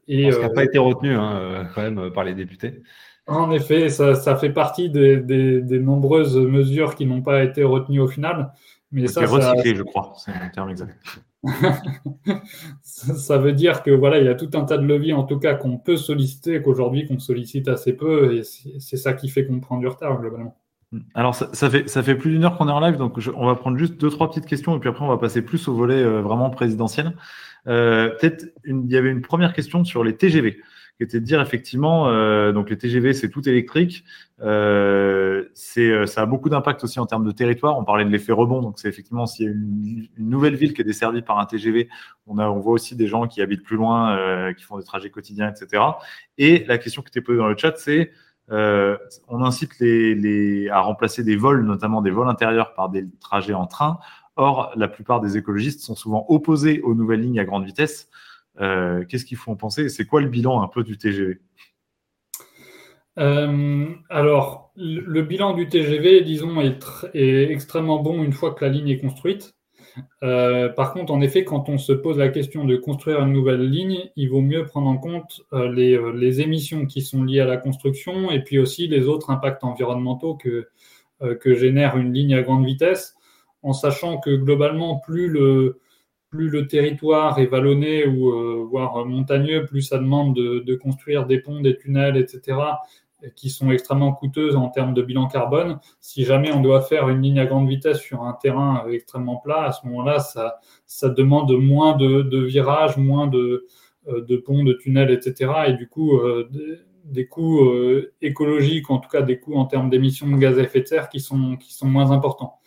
et, Ce qui n'a pas été retenu hein, quand même par les députés. En effet, ça, fait partie des, nombreuses mesures qui n'ont pas été retenues au final. Mais ça, recyclé, je crois, c'est un terme exact. ça veut dire que voilà, il y a tout un tas de leviers en tout cas qu'on peut solliciter, qu'aujourd'hui qu'on sollicite assez peu, et c'est ça qui fait qu'on prend du retard globalement. Alors ça, fait, plus d'une heure qu'on est en live, donc on va prendre juste deux trois petites questions et puis après on va passer plus au volet euh, vraiment présidentiel. Euh, peut-être il y avait une première question sur les TGV qui était de dire effectivement, euh, donc les TGV c'est tout électrique, euh, euh, ça a beaucoup d'impact aussi en termes de territoire. On parlait de l'effet rebond, donc c'est effectivement s'il y a une, nouvelle ville qui est desservie par un TGV, on a on voit aussi des gens qui habitent plus loin, qui font des trajets quotidiens, etc. Et la question qui était posée dans le chat, c'est on incite les, à remplacer des vols, notamment des vols intérieurs, par des trajets en train. Or, la plupart des écologistes sont souvent opposés aux nouvelles lignes à grande vitesse. Euh, qu'est-ce qu'il faut en penser? C'est quoi le bilan un peu du TGV euh, alors, le bilan du TGV, disons, est, extrêmement bon une fois que la ligne est construite. Euh, par contre, en effet, quand on se pose la question de construire une nouvelle ligne, il vaut mieux prendre en compte les, émissions qui sont liées à la construction et puis aussi les autres impacts environnementaux que, que génère une ligne à grande vitesse, en sachant que globalement, plus le, plus le territoire est vallonné ou euh, voire montagneux, plus ça demande de, construire des ponts, des tunnels, etc., qui sont extrêmement coûteuses en termes de bilan carbone. Si jamais on doit faire une ligne à grande vitesse sur un terrain extrêmement plat, à ce moment-là, ça, ça demande moins de, virages, moins de, euh, de, ponts, de tunnels, etc., et du coup, euh, des, coûts écologiques, en tout cas des coûts en termes d'émissions de gaz à effet de serre qui sont, qui sont moins importants.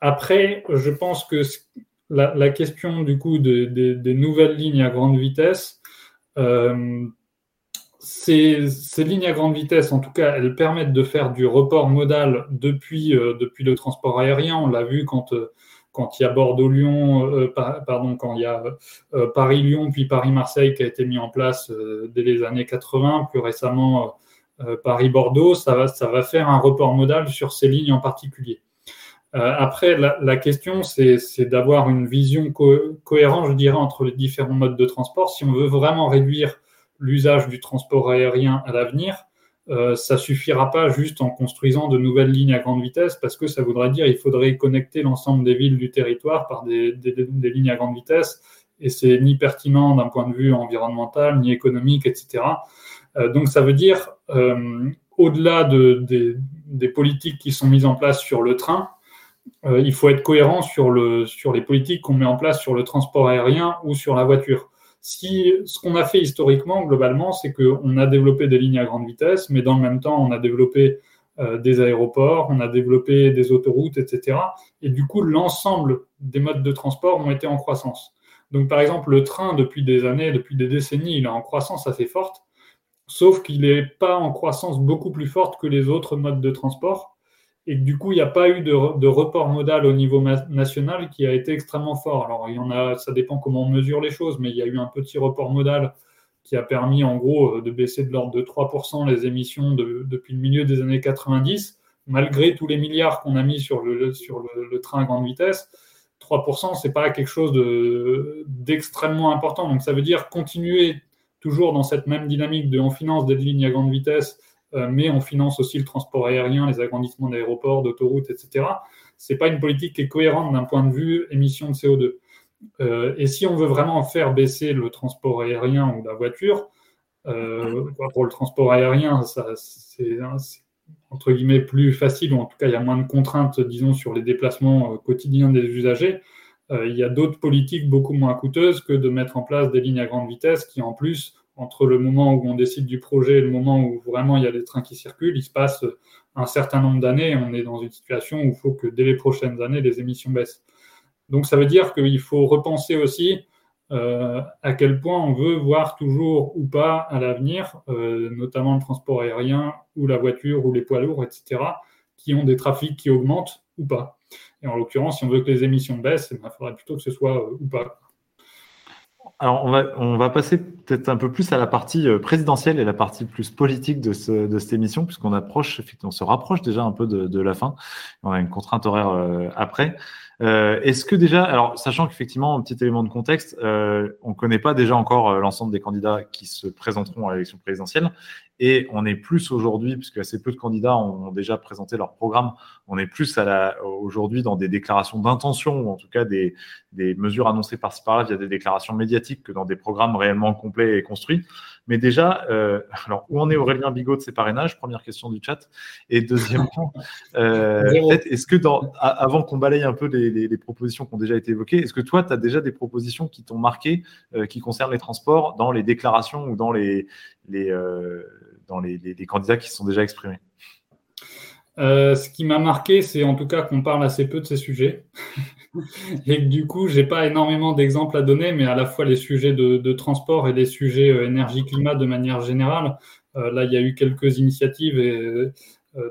Après, je pense que la, question du coup des nouvelles lignes à grande vitesse, euh, ces, lignes à grande vitesse, en tout cas, elles permettent de faire du report modal depuis, euh, le transport aérien. On l'a vu quand, euh, il y a Bordeaux-Lyon, pardon, quand il y a Paris-Lyon, puis Paris-Marseille qui a été mis en place dès les années 80, plus récemment Paris-Bordeaux, ça va, ça va faire un report modal sur ces lignes en particulier. Euh, après, la, question, c'est d'avoir une vision cohérente, je dirais, entre les différents modes de transport. Si on veut vraiment réduire l'usage du transport aérien à l'avenir, euh, ça suffira pas juste en construisant de nouvelles lignes à grande vitesse, parce que ça voudrait dire qu'il faudrait connecter l'ensemble des villes du territoire par des, lignes à grande vitesse, et c'est ni pertinent d'un point de vue environnemental, ni économique, etc. Euh, donc ça veut dire, euh, au-delà de, des politiques qui sont mises en place sur le train, euh, il faut être cohérent sur, le, sur les politiques qu'on met en place sur le transport aérien ou sur la voiture. Ce qu'on a fait historiquement, globalement, c'est qu'on a développé des lignes à grande vitesse, mais dans le même temps, on a développé euh, des aéroports, on a développé des autoroutes, etc. Et du coup, l'ensemble des modes de transport ont été en croissance. Donc, par exemple, le train, depuis des années, depuis des décennies, il est en croissance assez forte, sauf qu'il n'est pas en croissance beaucoup plus forte que les autres modes de transport et du coup, il n'y a pas eu de, report modal au niveau national qui a été extrêmement fort. Alors, ça dépend comment on mesure les choses, mais il y a eu un petit report modal qui a permis en gros euh, de baisser de l'ordre de 3% les émissions depuis le milieu des années 90, malgré tous les milliards qu'on a mis sur le, train à grande vitesse. 3%, ce n'est pas quelque chose d'extrêmement important. Donc, ça veut dire continuer toujours dans cette même dynamique de on finance des lignes à grande vitesse mais on finance aussi le transport aérien, les agrandissements d'aéroports, d'autoroutes, etc. Ce n'est pas une politique qui est cohérente d'un point de vue émission de CO2. Euh, et si on veut vraiment faire baisser le transport aérien ou la voiture, euh, pour le transport aérien, c'est entre guillemets plus facile, ou en tout cas il y a moins de contraintes, disons, sur les déplacements quotidiens des usagers. il y a d'autres politiques beaucoup moins coûteuses que de mettre en place des lignes à grande vitesse qui en plus entre le moment où on décide du projet et le moment où vraiment il y a des trains qui circulent, il se passe un certain nombre d'années. On est dans une situation où il faut que dès les prochaines années, les émissions baissent. Donc ça veut dire qu'il faut repenser aussi euh, à quel point on veut voir toujours ou pas à l'avenir, euh, notamment le transport aérien ou la voiture ou les poids lourds, etc., qui ont des trafics qui augmentent ou pas. Et en l'occurrence, si on veut que les émissions baissent, il faudrait plutôt que ce soit euh, ou pas. Alors, on va, on va passer peut-être un peu plus à la partie euh, présidentielle et la partie plus politique de, ce, de cette émission, puisqu'on approche, on se rapproche déjà un peu de, de la fin. On a une contrainte horaire euh, après. Euh, Est-ce que déjà, alors sachant qu'effectivement, un petit élément de contexte, on ne connaît pas déjà encore l'ensemble des candidats qui se présenteront à l'élection présidentielle, et on est plus aujourd'hui, puisque assez peu de candidats ont déjà présenté leur programme, on est plus aujourd'hui dans des déclarations d'intention, ou en tout cas des, des mesures annoncées par-ci par-là via des déclarations médiatiques, que dans des programmes réellement complets et construits. Mais déjà, euh, alors où en est Aurélien Bigot de ses parrainages? Première question du chat. Et deuxièmement, euh, est-ce que dans, avant qu'on balaye un peu les, les, les propositions qui ont déjà été évoquées, est-ce que toi, tu as déjà des propositions qui t'ont marqué, euh, qui concernent les transports, dans les déclarations ou dans les, les euh, dans les, les, candidats qui se sont déjà exprimés euh, Ce qui m'a marqué, c'est en tout cas qu'on parle assez peu de ces sujets. et que du coup, j'ai pas énormément d'exemples à donner, mais à la fois les sujets de, de transport et les sujets euh, énergie-climat de manière générale. Euh, là, il y a eu quelques initiatives et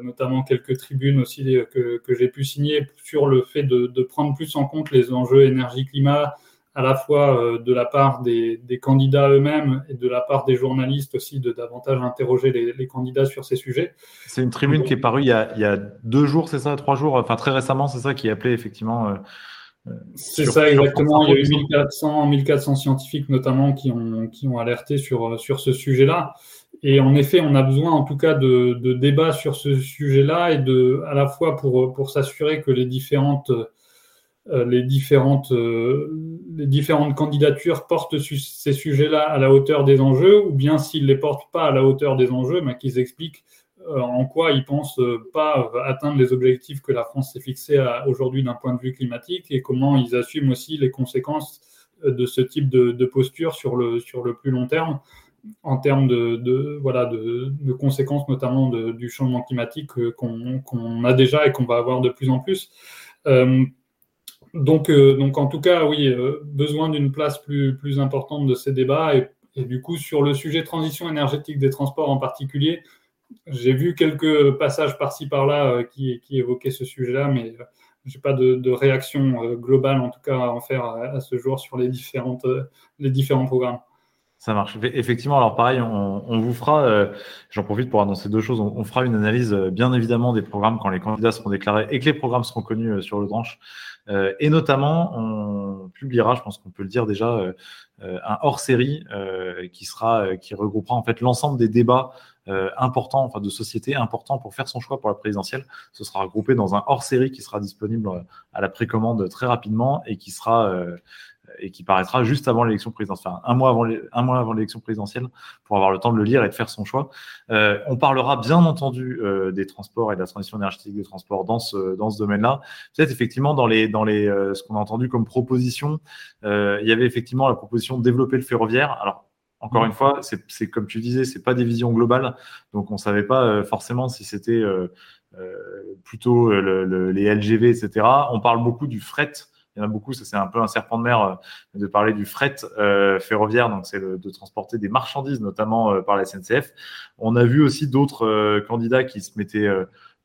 notamment quelques tribunes aussi que, que j'ai pu signer sur le fait de, de, prendre plus en compte les enjeux énergie-climat, à la fois euh, de la part des, des candidats eux-mêmes et de la part des journalistes aussi de davantage interroger les, les candidats sur ces sujets. C'est une tribune qui est parue il y a, il y a deux jours, c'est ça, trois jours, enfin très récemment, c'est ça qui appelait effectivement. Euh, c'est ça exactement. Il y a eu 1400, 1400 scientifiques notamment qui ont, qui ont alerté sur, sur ce sujet-là. Et en effet, on a besoin en tout cas de, de débats sur ce sujet-là et de, à la fois pour, pour s'assurer que les différentes euh, les différentes, euh, les différentes candidatures portent ces sujets-là à la hauteur des enjeux, ou bien s'ils ne les portent pas à la hauteur des enjeux, mais qu'ils expliquent euh, en quoi ils pensent pas atteindre les objectifs que la France s'est fixés aujourd'hui d'un point de vue climatique et comment ils assument aussi les conséquences de ce type de, posture sur le, sur le plus long terme en termes de, voilà, de, conséquences notamment du changement climatique qu'on qu a déjà et qu'on va avoir de plus en plus. Euh, donc, euh, donc, en tout cas, oui, euh, besoin d'une place plus, plus importante de ces débats. Et, du coup, sur le sujet transition énergétique des transports en particulier, j'ai vu quelques passages par-ci par-là euh, qui, qui, évoquaient ce sujet-là, mais je n'ai pas de, réaction globale, en tout cas, à en faire à, à ce jour sur les, différentes, les différents programmes. Ça marche. Effectivement, alors pareil, on, vous fera, euh, j'en profite pour annoncer deux choses, on, fera une analyse bien évidemment des programmes quand les candidats seront déclarés et que les programmes seront connus sur le branche. Euh, et notamment, on publiera, je pense qu'on peut le dire déjà, euh, un hors-série euh, qui sera, qui regroupera en fait l'ensemble des débats importants, enfin de société importants pour faire son choix pour la présidentielle. Ce sera regroupé dans un hors-série qui sera disponible à la précommande très rapidement et qui sera et qui paraîtra juste avant l'élection présidentielle, enfin, un mois avant, un mois avant l'élection présidentielle, pour avoir le temps de le lire et de faire son choix. Euh, on parlera bien entendu euh, des transports et de la transition énergétique des transports dans ce, dans ce domaine-là. Peut-être effectivement dans les, dans les, euh, ce qu'on a entendu comme proposition, il y avait effectivement la proposition de développer le ferroviaire. Alors encore une fois, c'est comme tu disais, c'est pas des visions globales, donc on savait pas forcément si c'était euh, plutôt le, le, les LGV, etc. On parle beaucoup du fret il y en a beaucoup, ça c'est un peu un serpent de mer euh, de parler du fret euh, ferroviaire, donc c'est de transporter des marchandises, notamment euh, par la SNCF. On a vu aussi d'autres candidats qui se mettaient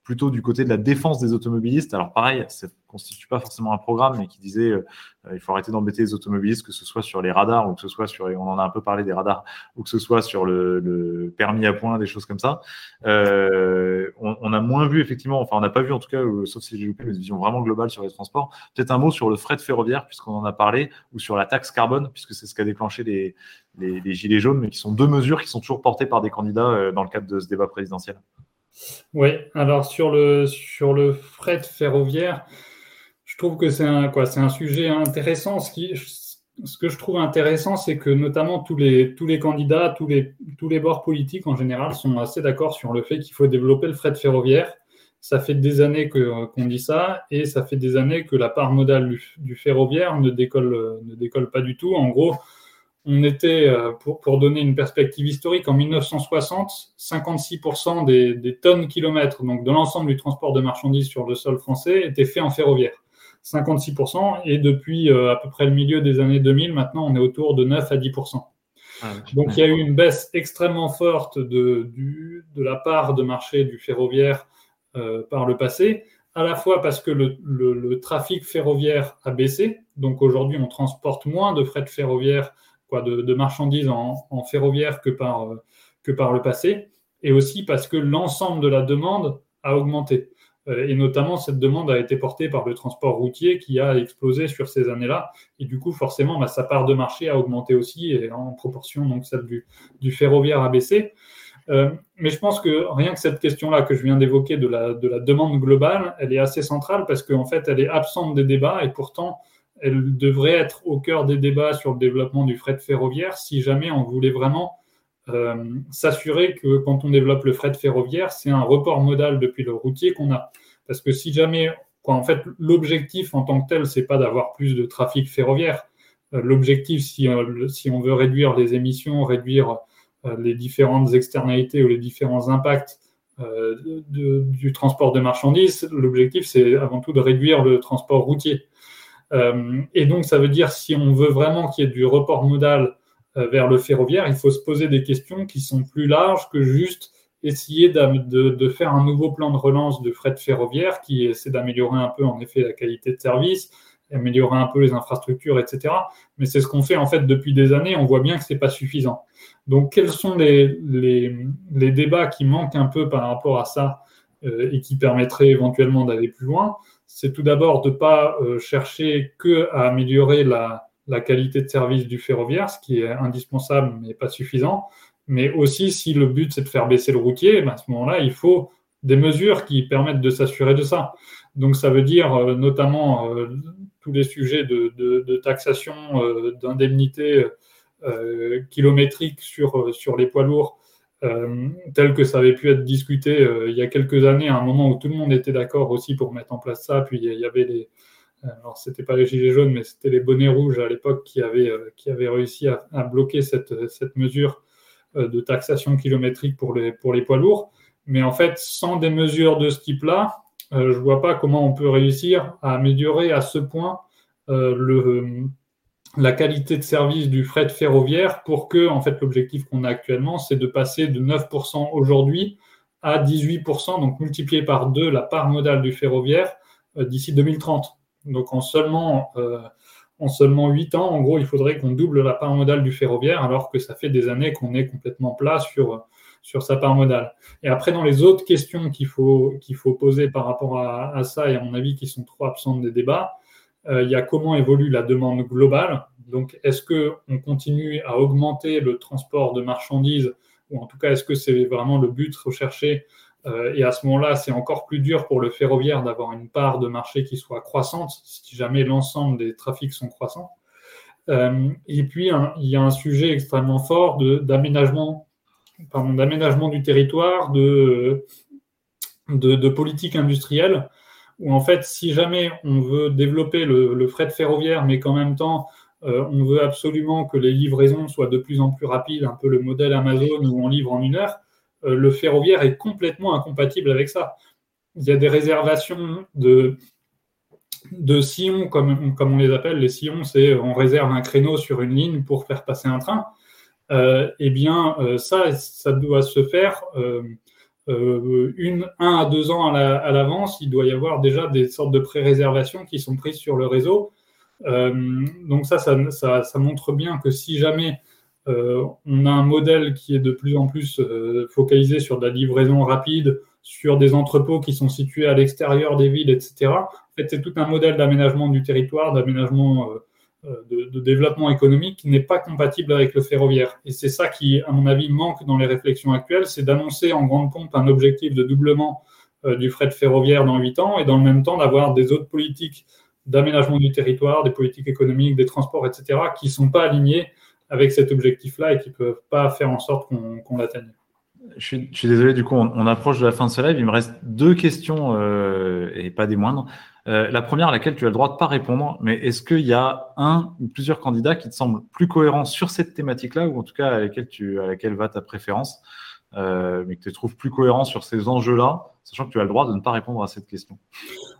plutôt du côté de la défense des automobilistes. Alors pareil, ça ne constitue pas forcément un programme, mais qui disait euh, il faut arrêter d'embêter les automobilistes, que ce soit sur les radars ou que ce soit sur, on en a un peu parlé des radars, ou que ce soit sur le, le permis à point, des choses comme ça. Euh, on, on, a moins vu effectivement, enfin on n'a pas vu en tout cas, euh, sauf si j'ai loupé, mais une vision vraiment globale sur les transports. Peut-être un mot sur le fret ferroviaire, puisqu'on en a parlé, ou sur la taxe carbone, puisque c'est ce qui a déclenché les, les, les, gilets jaunes, mais qui sont deux mesures qui sont toujours portées par des candidats euh, dans le cadre de ce débat présidentiel. Oui, alors sur le, sur le fret ferroviaire, je trouve que c'est un, quoi, c'est un sujet intéressant. Ce, que je trouve intéressant, c'est que notamment tous les, tous les candidats, tous les, tous les bords politiques en général sont assez d'accord sur le fait qu'il faut développer le fret ferroviaire. Ça fait des années que, qu'on dit ça et ça fait des années que la part modale du, du ferroviaire ne décolle, ne décolle pas du tout. En gros, on était, euh, pour, pour, donner une perspective historique, en 1960, 56% des, des, tonnes kilomètres, donc de l'ensemble du transport de marchandises sur le sol français, étaient faits en ferroviaire. 56%, et depuis euh, à peu près le milieu des années 2000, maintenant, on est autour de 9 à 10%. Ah, donc il y a eu une baisse extrêmement forte de, du, de la part de marché du ferroviaire euh, par le passé, à la fois parce que le, le, le trafic ferroviaire a baissé, donc aujourd'hui on transporte moins de fret ferroviaire de, marchandises en, ferroviaire que par, que par le passé, et aussi parce que l'ensemble de la demande a augmenté. Euh, et notamment, cette demande a été portée par le transport routier qui a explosé sur ces années-là. Et du coup, forcément, bah, sa part de marché a augmenté aussi, et en proportion, donc celle du, du ferroviaire a baissé. Euh, mais je pense que rien que cette question-là que je viens d'évoquer de la, de la demande globale, elle est assez centrale parce qu'en fait, elle est absente des débats et pourtant, elle devrait être au cœur des débats sur le développement du fret ferroviaire si jamais on voulait vraiment euh, s'assurer que quand on développe le fret ferroviaire, c'est un report modal depuis le routier qu'on a. Parce que si jamais, quoi, en fait, l'objectif en tant que tel, c'est pas d'avoir plus de trafic ferroviaire. Euh, l'objectif, si, euh, si, on veut réduire les émissions, réduire les différentes externalités ou les différents impacts du transport de marchandises, l'objectif, c'est avant tout de réduire le transport routier. Et donc, ça veut dire, si on veut vraiment qu'il y ait du report modal euh, vers le ferroviaire, il faut se poser des questions qui sont plus larges que juste essayer de, faire un nouveau plan de relance de fret ferroviaire qui essaie d'améliorer un peu en effet la qualité de service, améliorer un peu les infrastructures, etc. Mais c'est ce qu'on fait en fait depuis des années. On voit bien que c'est pas suffisant. Donc quels sont les, débats qui manquent un peu par rapport à ça euh, et qui permettraient éventuellement d'aller plus loin? C'est tout d'abord de pas euh, chercher que à améliorer la, qualité de service du ferroviaire, ce qui est indispensable mais pas suffisant. Mais aussi, si le but c'est de faire baisser le routier, ben, à ce moment-là, il faut des mesures qui permettent de s'assurer de ça. Donc ça veut dire euh, notamment euh, tous les sujets de, taxation, euh, d'indemnité kilométrique sur les poids lourds, tel que ça avait pu être discuté il y a quelques années, à un moment où tout le monde était d'accord aussi pour mettre en place ça. Puis il y avait des, alors c'était pas les gilets jaunes, mais c'était les bonnets rouges à l'époque qui avaient, euh, qui avaient réussi à, bloquer cette, cette, mesure euh, de taxation kilométrique pour les, pour les poids lourds. Mais en fait, sans des mesures de ce type-là, euh, je vois pas comment on peut réussir à améliorer à ce point le, la qualité de service du fret ferroviaire pour que, en fait, l'objectif qu'on a actuellement, c'est de passer de 9% aujourd'hui à 18%, donc multiplier par deux la part modale du ferroviaire d'ici 2030. Donc en seulement, euh, en seulement 8 ans, en gros, il faudrait qu'on double la part modale du ferroviaire, alors que ça fait des années qu'on est complètement plat sur, sur sa part modale. Et après, dans les autres questions qu'il faut, qu'il faut poser par rapport à, ça, et à mon avis qui sont trop absentes des débats, euh, il y a comment évolue la demande globale. Donc, est-ce qu'on continue à augmenter le transport de marchandises, ou en tout cas, est-ce que c'est vraiment le but recherché euh, et à ce moment-là, c'est encore plus dur pour le ferroviaire d'avoir une part de marché qui soit croissante, si jamais l'ensemble des trafics sont croissants. Euh, et puis, il y a un sujet extrêmement fort d'aménagement du territoire, de, politique industrielle, où en fait, si jamais on veut développer le, fret ferroviaire, mais qu'en même temps, euh, on veut absolument que les livraisons soient de plus en plus rapides, un peu le modèle Amazon où on livre en une heure, euh, le ferroviaire est complètement incompatible avec ça. Il y a des réservations de, de sillons, comme, comme on les appelle. Les sillons, c'est on réserve un créneau sur une ligne pour faire passer un train. Euh, eh bien, euh, ça, ça doit se faire une, un à deux ans à l'avance. il doit y avoir déjà des sortes de pré-réservations qui sont prises sur le réseau. donc ça ça, montre bien que si jamais euh, on a un modèle qui est de plus en plus euh, focalisé sur de la livraison rapide, sur des entrepôts qui sont situés à l'extérieur des villes, etc. En fait, c'est tout un modèle d'aménagement du territoire, d'aménagement euh, de, développement économique qui n'est pas compatible avec le ferroviaire. Et c'est ça qui, à mon avis, manque dans les réflexions actuelles, c'est d'annoncer en grande pompe un objectif de doublement du fret ferroviaire dans 8 ans et dans le même temps d'avoir des autres politiques d'aménagement du territoire, des politiques économiques, des transports, etc., qui ne sont pas alignées avec cet objectif-là et qui ne peuvent pas faire en sorte qu'on l'atteigne. Je suis, je suis, désolé, du coup, on, approche de la fin de ce live. Il me reste deux questions euh, et pas des moindres. Euh, la première à laquelle tu as le droit de pas répondre, mais est-ce qu'il y a un ou plusieurs candidats qui te semblent plus cohérents sur cette thématique-là, ou en tout cas à laquelle, tu, à laquelle va ta préférence, euh, mais que tu trouves plus cohérent sur ces enjeux-là, sachant que tu as le droit de ne pas répondre à cette question?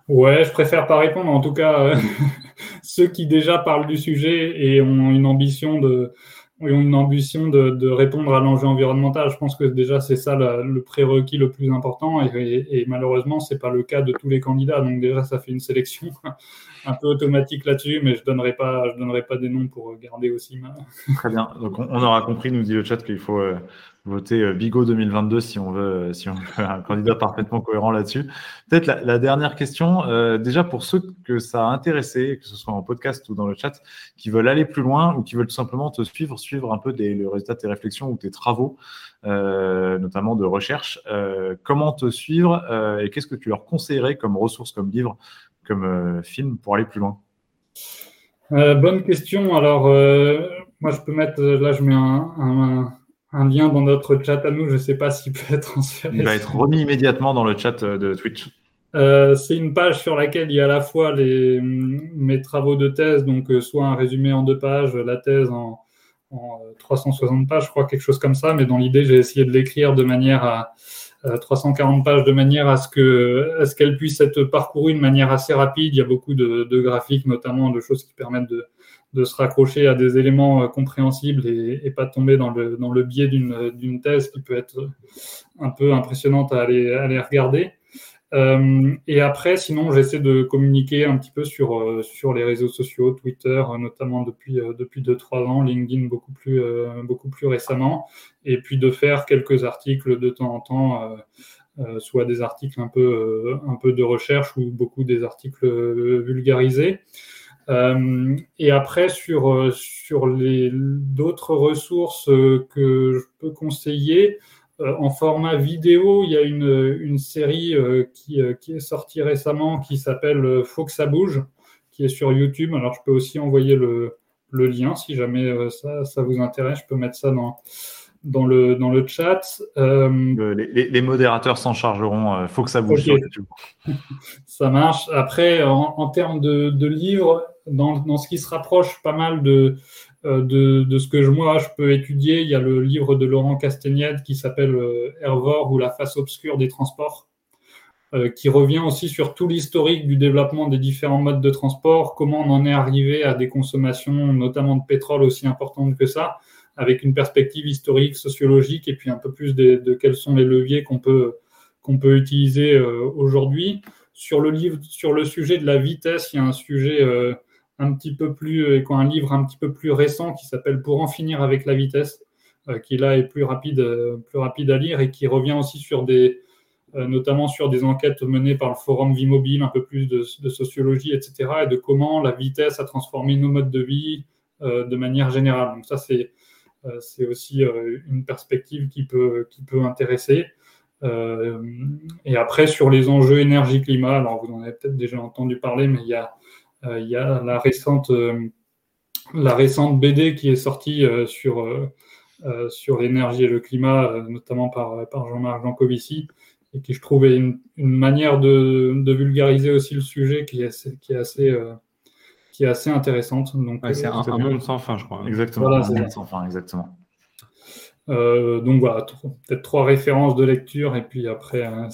Ouais, je préfère pas répondre. En tout cas, euh, ceux qui déjà parlent du sujet et ont une ambition de, ont une ambition de, répondre à l'enjeu environnemental, je pense que déjà c'est ça le prérequis le plus important. Et, malheureusement, c'est pas le cas de tous les candidats. Donc déjà, ça fait une sélection. un peu automatique là-dessus, mais je donnerai pas, donnerai pas des noms pour garder aussi ma. Très bien. Donc on, aura compris, nous dit le chat, qu'il faut euh, voter euh, Bigot 2022 si on veut, euh, si on veut un candidat parfaitement cohérent là-dessus. Peut-être la, dernière question, déjà pour ceux que ça a intéressé, que ce soit en podcast ou dans le chat, qui veulent aller plus loin ou qui veulent tout simplement te suivre, suivre un peu le résultat de tes réflexions ou tes travaux, notamment de recherche. comment te suivre et qu'est-ce que tu leur conseillerais comme ressources, comme livres comme euh, film pour aller plus loin? Euh, Bonne question. Alors, euh, moi, je peux mettre, là, je mets un, lien dans notre chat à nous. Je ne sais pas s'il peut être transféré. Il va être remis immédiatement dans le chat de Twitch. c'est une page sur laquelle il y a à la fois les, mes travaux de thèse, donc soit un résumé en deux pages, la thèse en, en 360 pages, je crois, quelque chose comme ça, mais dans l'idée, j'ai essayé de l'écrire de manière à, 340 pages de manière à ce que à ce qu'elle puisse être parcourue de manière assez rapide. Il y a beaucoup de, graphiques, notamment de choses qui permettent de, de, se raccrocher à des éléments euh, compréhensibles et, pas tomber dans le, dans le biais d'une thèse qui peut être un peu impressionnante à aller, à regarder. Euh, et après, sinon, j'essaie de communiquer un petit peu sur, euh, sur les réseaux sociaux, Twitter, notamment depuis, depuis 2-3 ans, LinkedIn beaucoup plus, beaucoup plus récemment, et puis de faire quelques articles de temps en temps, soit des articles un peu, un peu de recherche ou beaucoup des articles vulgarisés. Et après, sur, sur d'autres ressources que je peux conseiller, euh, en format vidéo, il y a une, une série euh, qui, euh, qui, est sortie récemment qui s'appelle Faut que ça bouge, qui est sur YouTube. Alors, je peux aussi envoyer le, le lien si jamais ça, ça, vous intéresse. Je peux mettre ça dans, dans, le, dans le chat. Les, les, modérateurs s'en chargeront. Faut que ça bouge sur YouTube. ça marche. Après, en, en termes de, de livres, dans, dans, ce qui se rapproche pas mal de, euh, de, de, ce que moi je peux étudier, il y a le livre de Laurent Castagnède qui s'appelle euh, Hervor ou la face obscure des transports, euh, qui revient aussi sur tout l'historique du développement des différents modes de transport, comment on en est arrivé à des consommations, notamment de pétrole aussi importantes que ça, avec une perspective historique, sociologique, et puis un peu plus de, de quels sont les leviers qu'on peut, qu'on peut utiliser aujourd'hui. Sur le livre, sur le sujet de la vitesse, il y a un sujet un petit peu plus, euh, un livre un petit peu plus récent qui s'appelle Pour en finir avec la vitesse, euh, qui là est plus rapide, euh, plus rapide à lire et qui revient aussi sur des, notamment sur des enquêtes menées par le Forum Vie Mobile, un peu plus de, sociologie, etc., et de comment la vitesse a transformé nos modes de vie de manière générale. Donc ça, c'est c'est aussi une perspective qui peut, qui peut intéresser. et après, sur les enjeux énergie-climat, alors vous en avez peut-être déjà entendu parler, mais il y a il y a la récente, euh, la récente BD qui est sortie euh, sur, sur l'énergie et le climat, notamment par, par Jean-Marc Jancovici, et qui, je trouve, est une, manière de, de, vulgariser aussi le sujet qui est, qui est assez qui est assez intéressante. Donc, c'est un, monde sans fin, je crois. Exactement. un monde sans fin, exactement. Euh, donc voilà, peut-être trois références de lecture et puis après. Hein,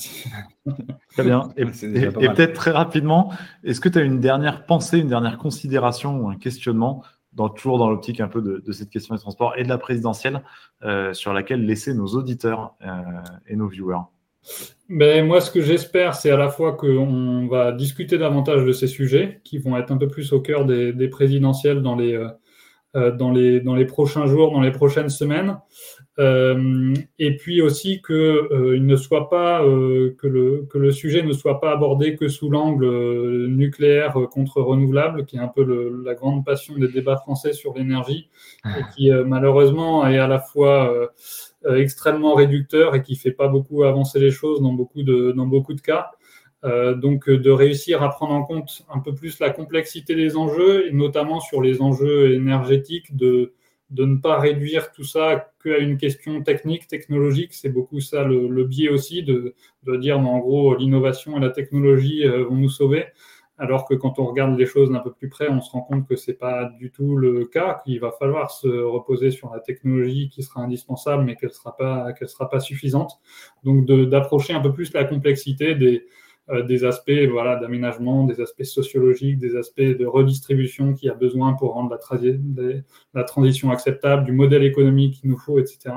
très bien. Et, peut-être très rapidement, est-ce que tu as une dernière pensée, une dernière considération ou un questionnement, dans, toujours dans l'optique un peu de, cette question des transports et de la présidentielle, euh, sur laquelle laisser nos auditeurs euh, et nos viewers? Ben, moi, ce que j'espère, c'est à la fois qu'on va discuter davantage de ces sujets qui vont être un peu plus au cœur des, des présidentielles dans les, euh, dans, les, dans les prochains jours, dans les prochaines semaines. Euh, et puis aussi que euh, il ne soit pas euh, que le que le sujet ne soit pas abordé que sous l'angle nucléaire contre renouvelable, qui est un peu le, la grande passion des débats français sur l'énergie, et qui malheureusement est à la fois extrêmement réducteur et qui fait pas beaucoup avancer les choses dans beaucoup de dans beaucoup de cas. Euh, donc euh, de réussir à prendre en compte un peu plus la complexité des enjeux, et notamment sur les enjeux énergétiques, de, de ne pas réduire tout ça qu'à une question technique, technologique. C'est beaucoup ça le, le biais aussi, de, de dire en gros l'innovation et la technologie euh, vont nous sauver. Alors que quand on regarde les choses d'un peu plus près, on se rend compte que c'est pas du tout le cas, qu'il va falloir se reposer sur la technologie qui sera indispensable, mais qu'elle sera pas, qu'elle sera pas suffisante. Donc d'approcher un peu plus la complexité des, des aspects voilà, d'aménagement, des aspects sociologiques, des aspects de redistribution qu'il y a besoin pour rendre la, transition acceptable, du modèle économique qu'il nous faut, etc.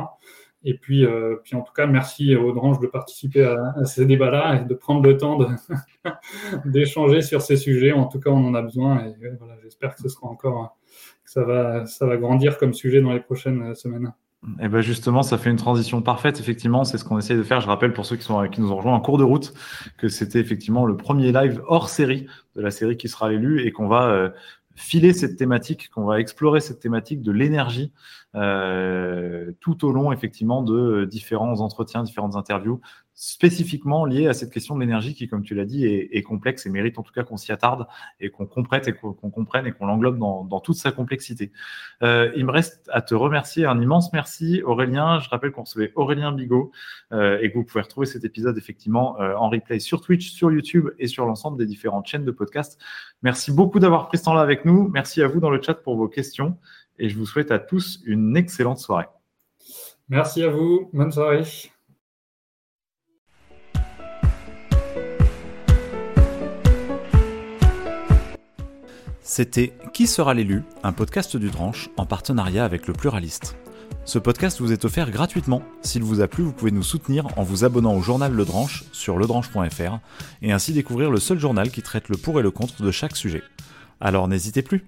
Et puis, puis en tout cas, merci aux Dranges de participer à, ces débats-là et de prendre le temps d'échanger sur ces sujets. En tout cas, on en a besoin et voilà, j'espère que ce sera encore, que ça va, ça va grandir comme sujet dans les prochaines semaines. Et eh ben justement, ça fait une transition parfaite. Effectivement, c'est ce qu'on essaie de faire. Je rappelle pour ceux qui, sont, qui nous ont rejoints en cours de route que c'était effectivement le premier live hors série de la série qui sera l'élu et qu'on va euh, filer cette thématique, qu'on va explorer cette thématique de l'énergie euh, tout au long effectivement de différents entretiens, différentes interviews, spécifiquement liées à cette question de l'énergie qui, comme tu l'as dit, est, complexe et mérite en tout cas qu'on s'y attarde et qu'on comprenne et qu'on comprenne et qu'on l'englobe dans, toute sa complexité. Euh, il me reste à te remercier, un immense merci Aurélien. Je rappelle qu'on recevait Aurélien Bigot euh, et que vous pouvez retrouver cet épisode effectivement en replay sur Twitch, sur YouTube et sur l'ensemble des différentes chaînes de podcast. Merci beaucoup d'avoir pris ce temps-là avec nous. Merci à vous dans le chat pour vos questions et je vous souhaite à tous une excellente soirée. Merci à vous, bonne soirée. C'était Qui sera l'élu un podcast du Dranche en partenariat avec le Pluraliste. Ce podcast vous est offert gratuitement. S'il vous a plu, vous pouvez nous soutenir en vous abonnant au journal Le Dranche sur ledranche.fr et ainsi découvrir le seul journal qui traite le pour et le contre de chaque sujet. Alors n'hésitez plus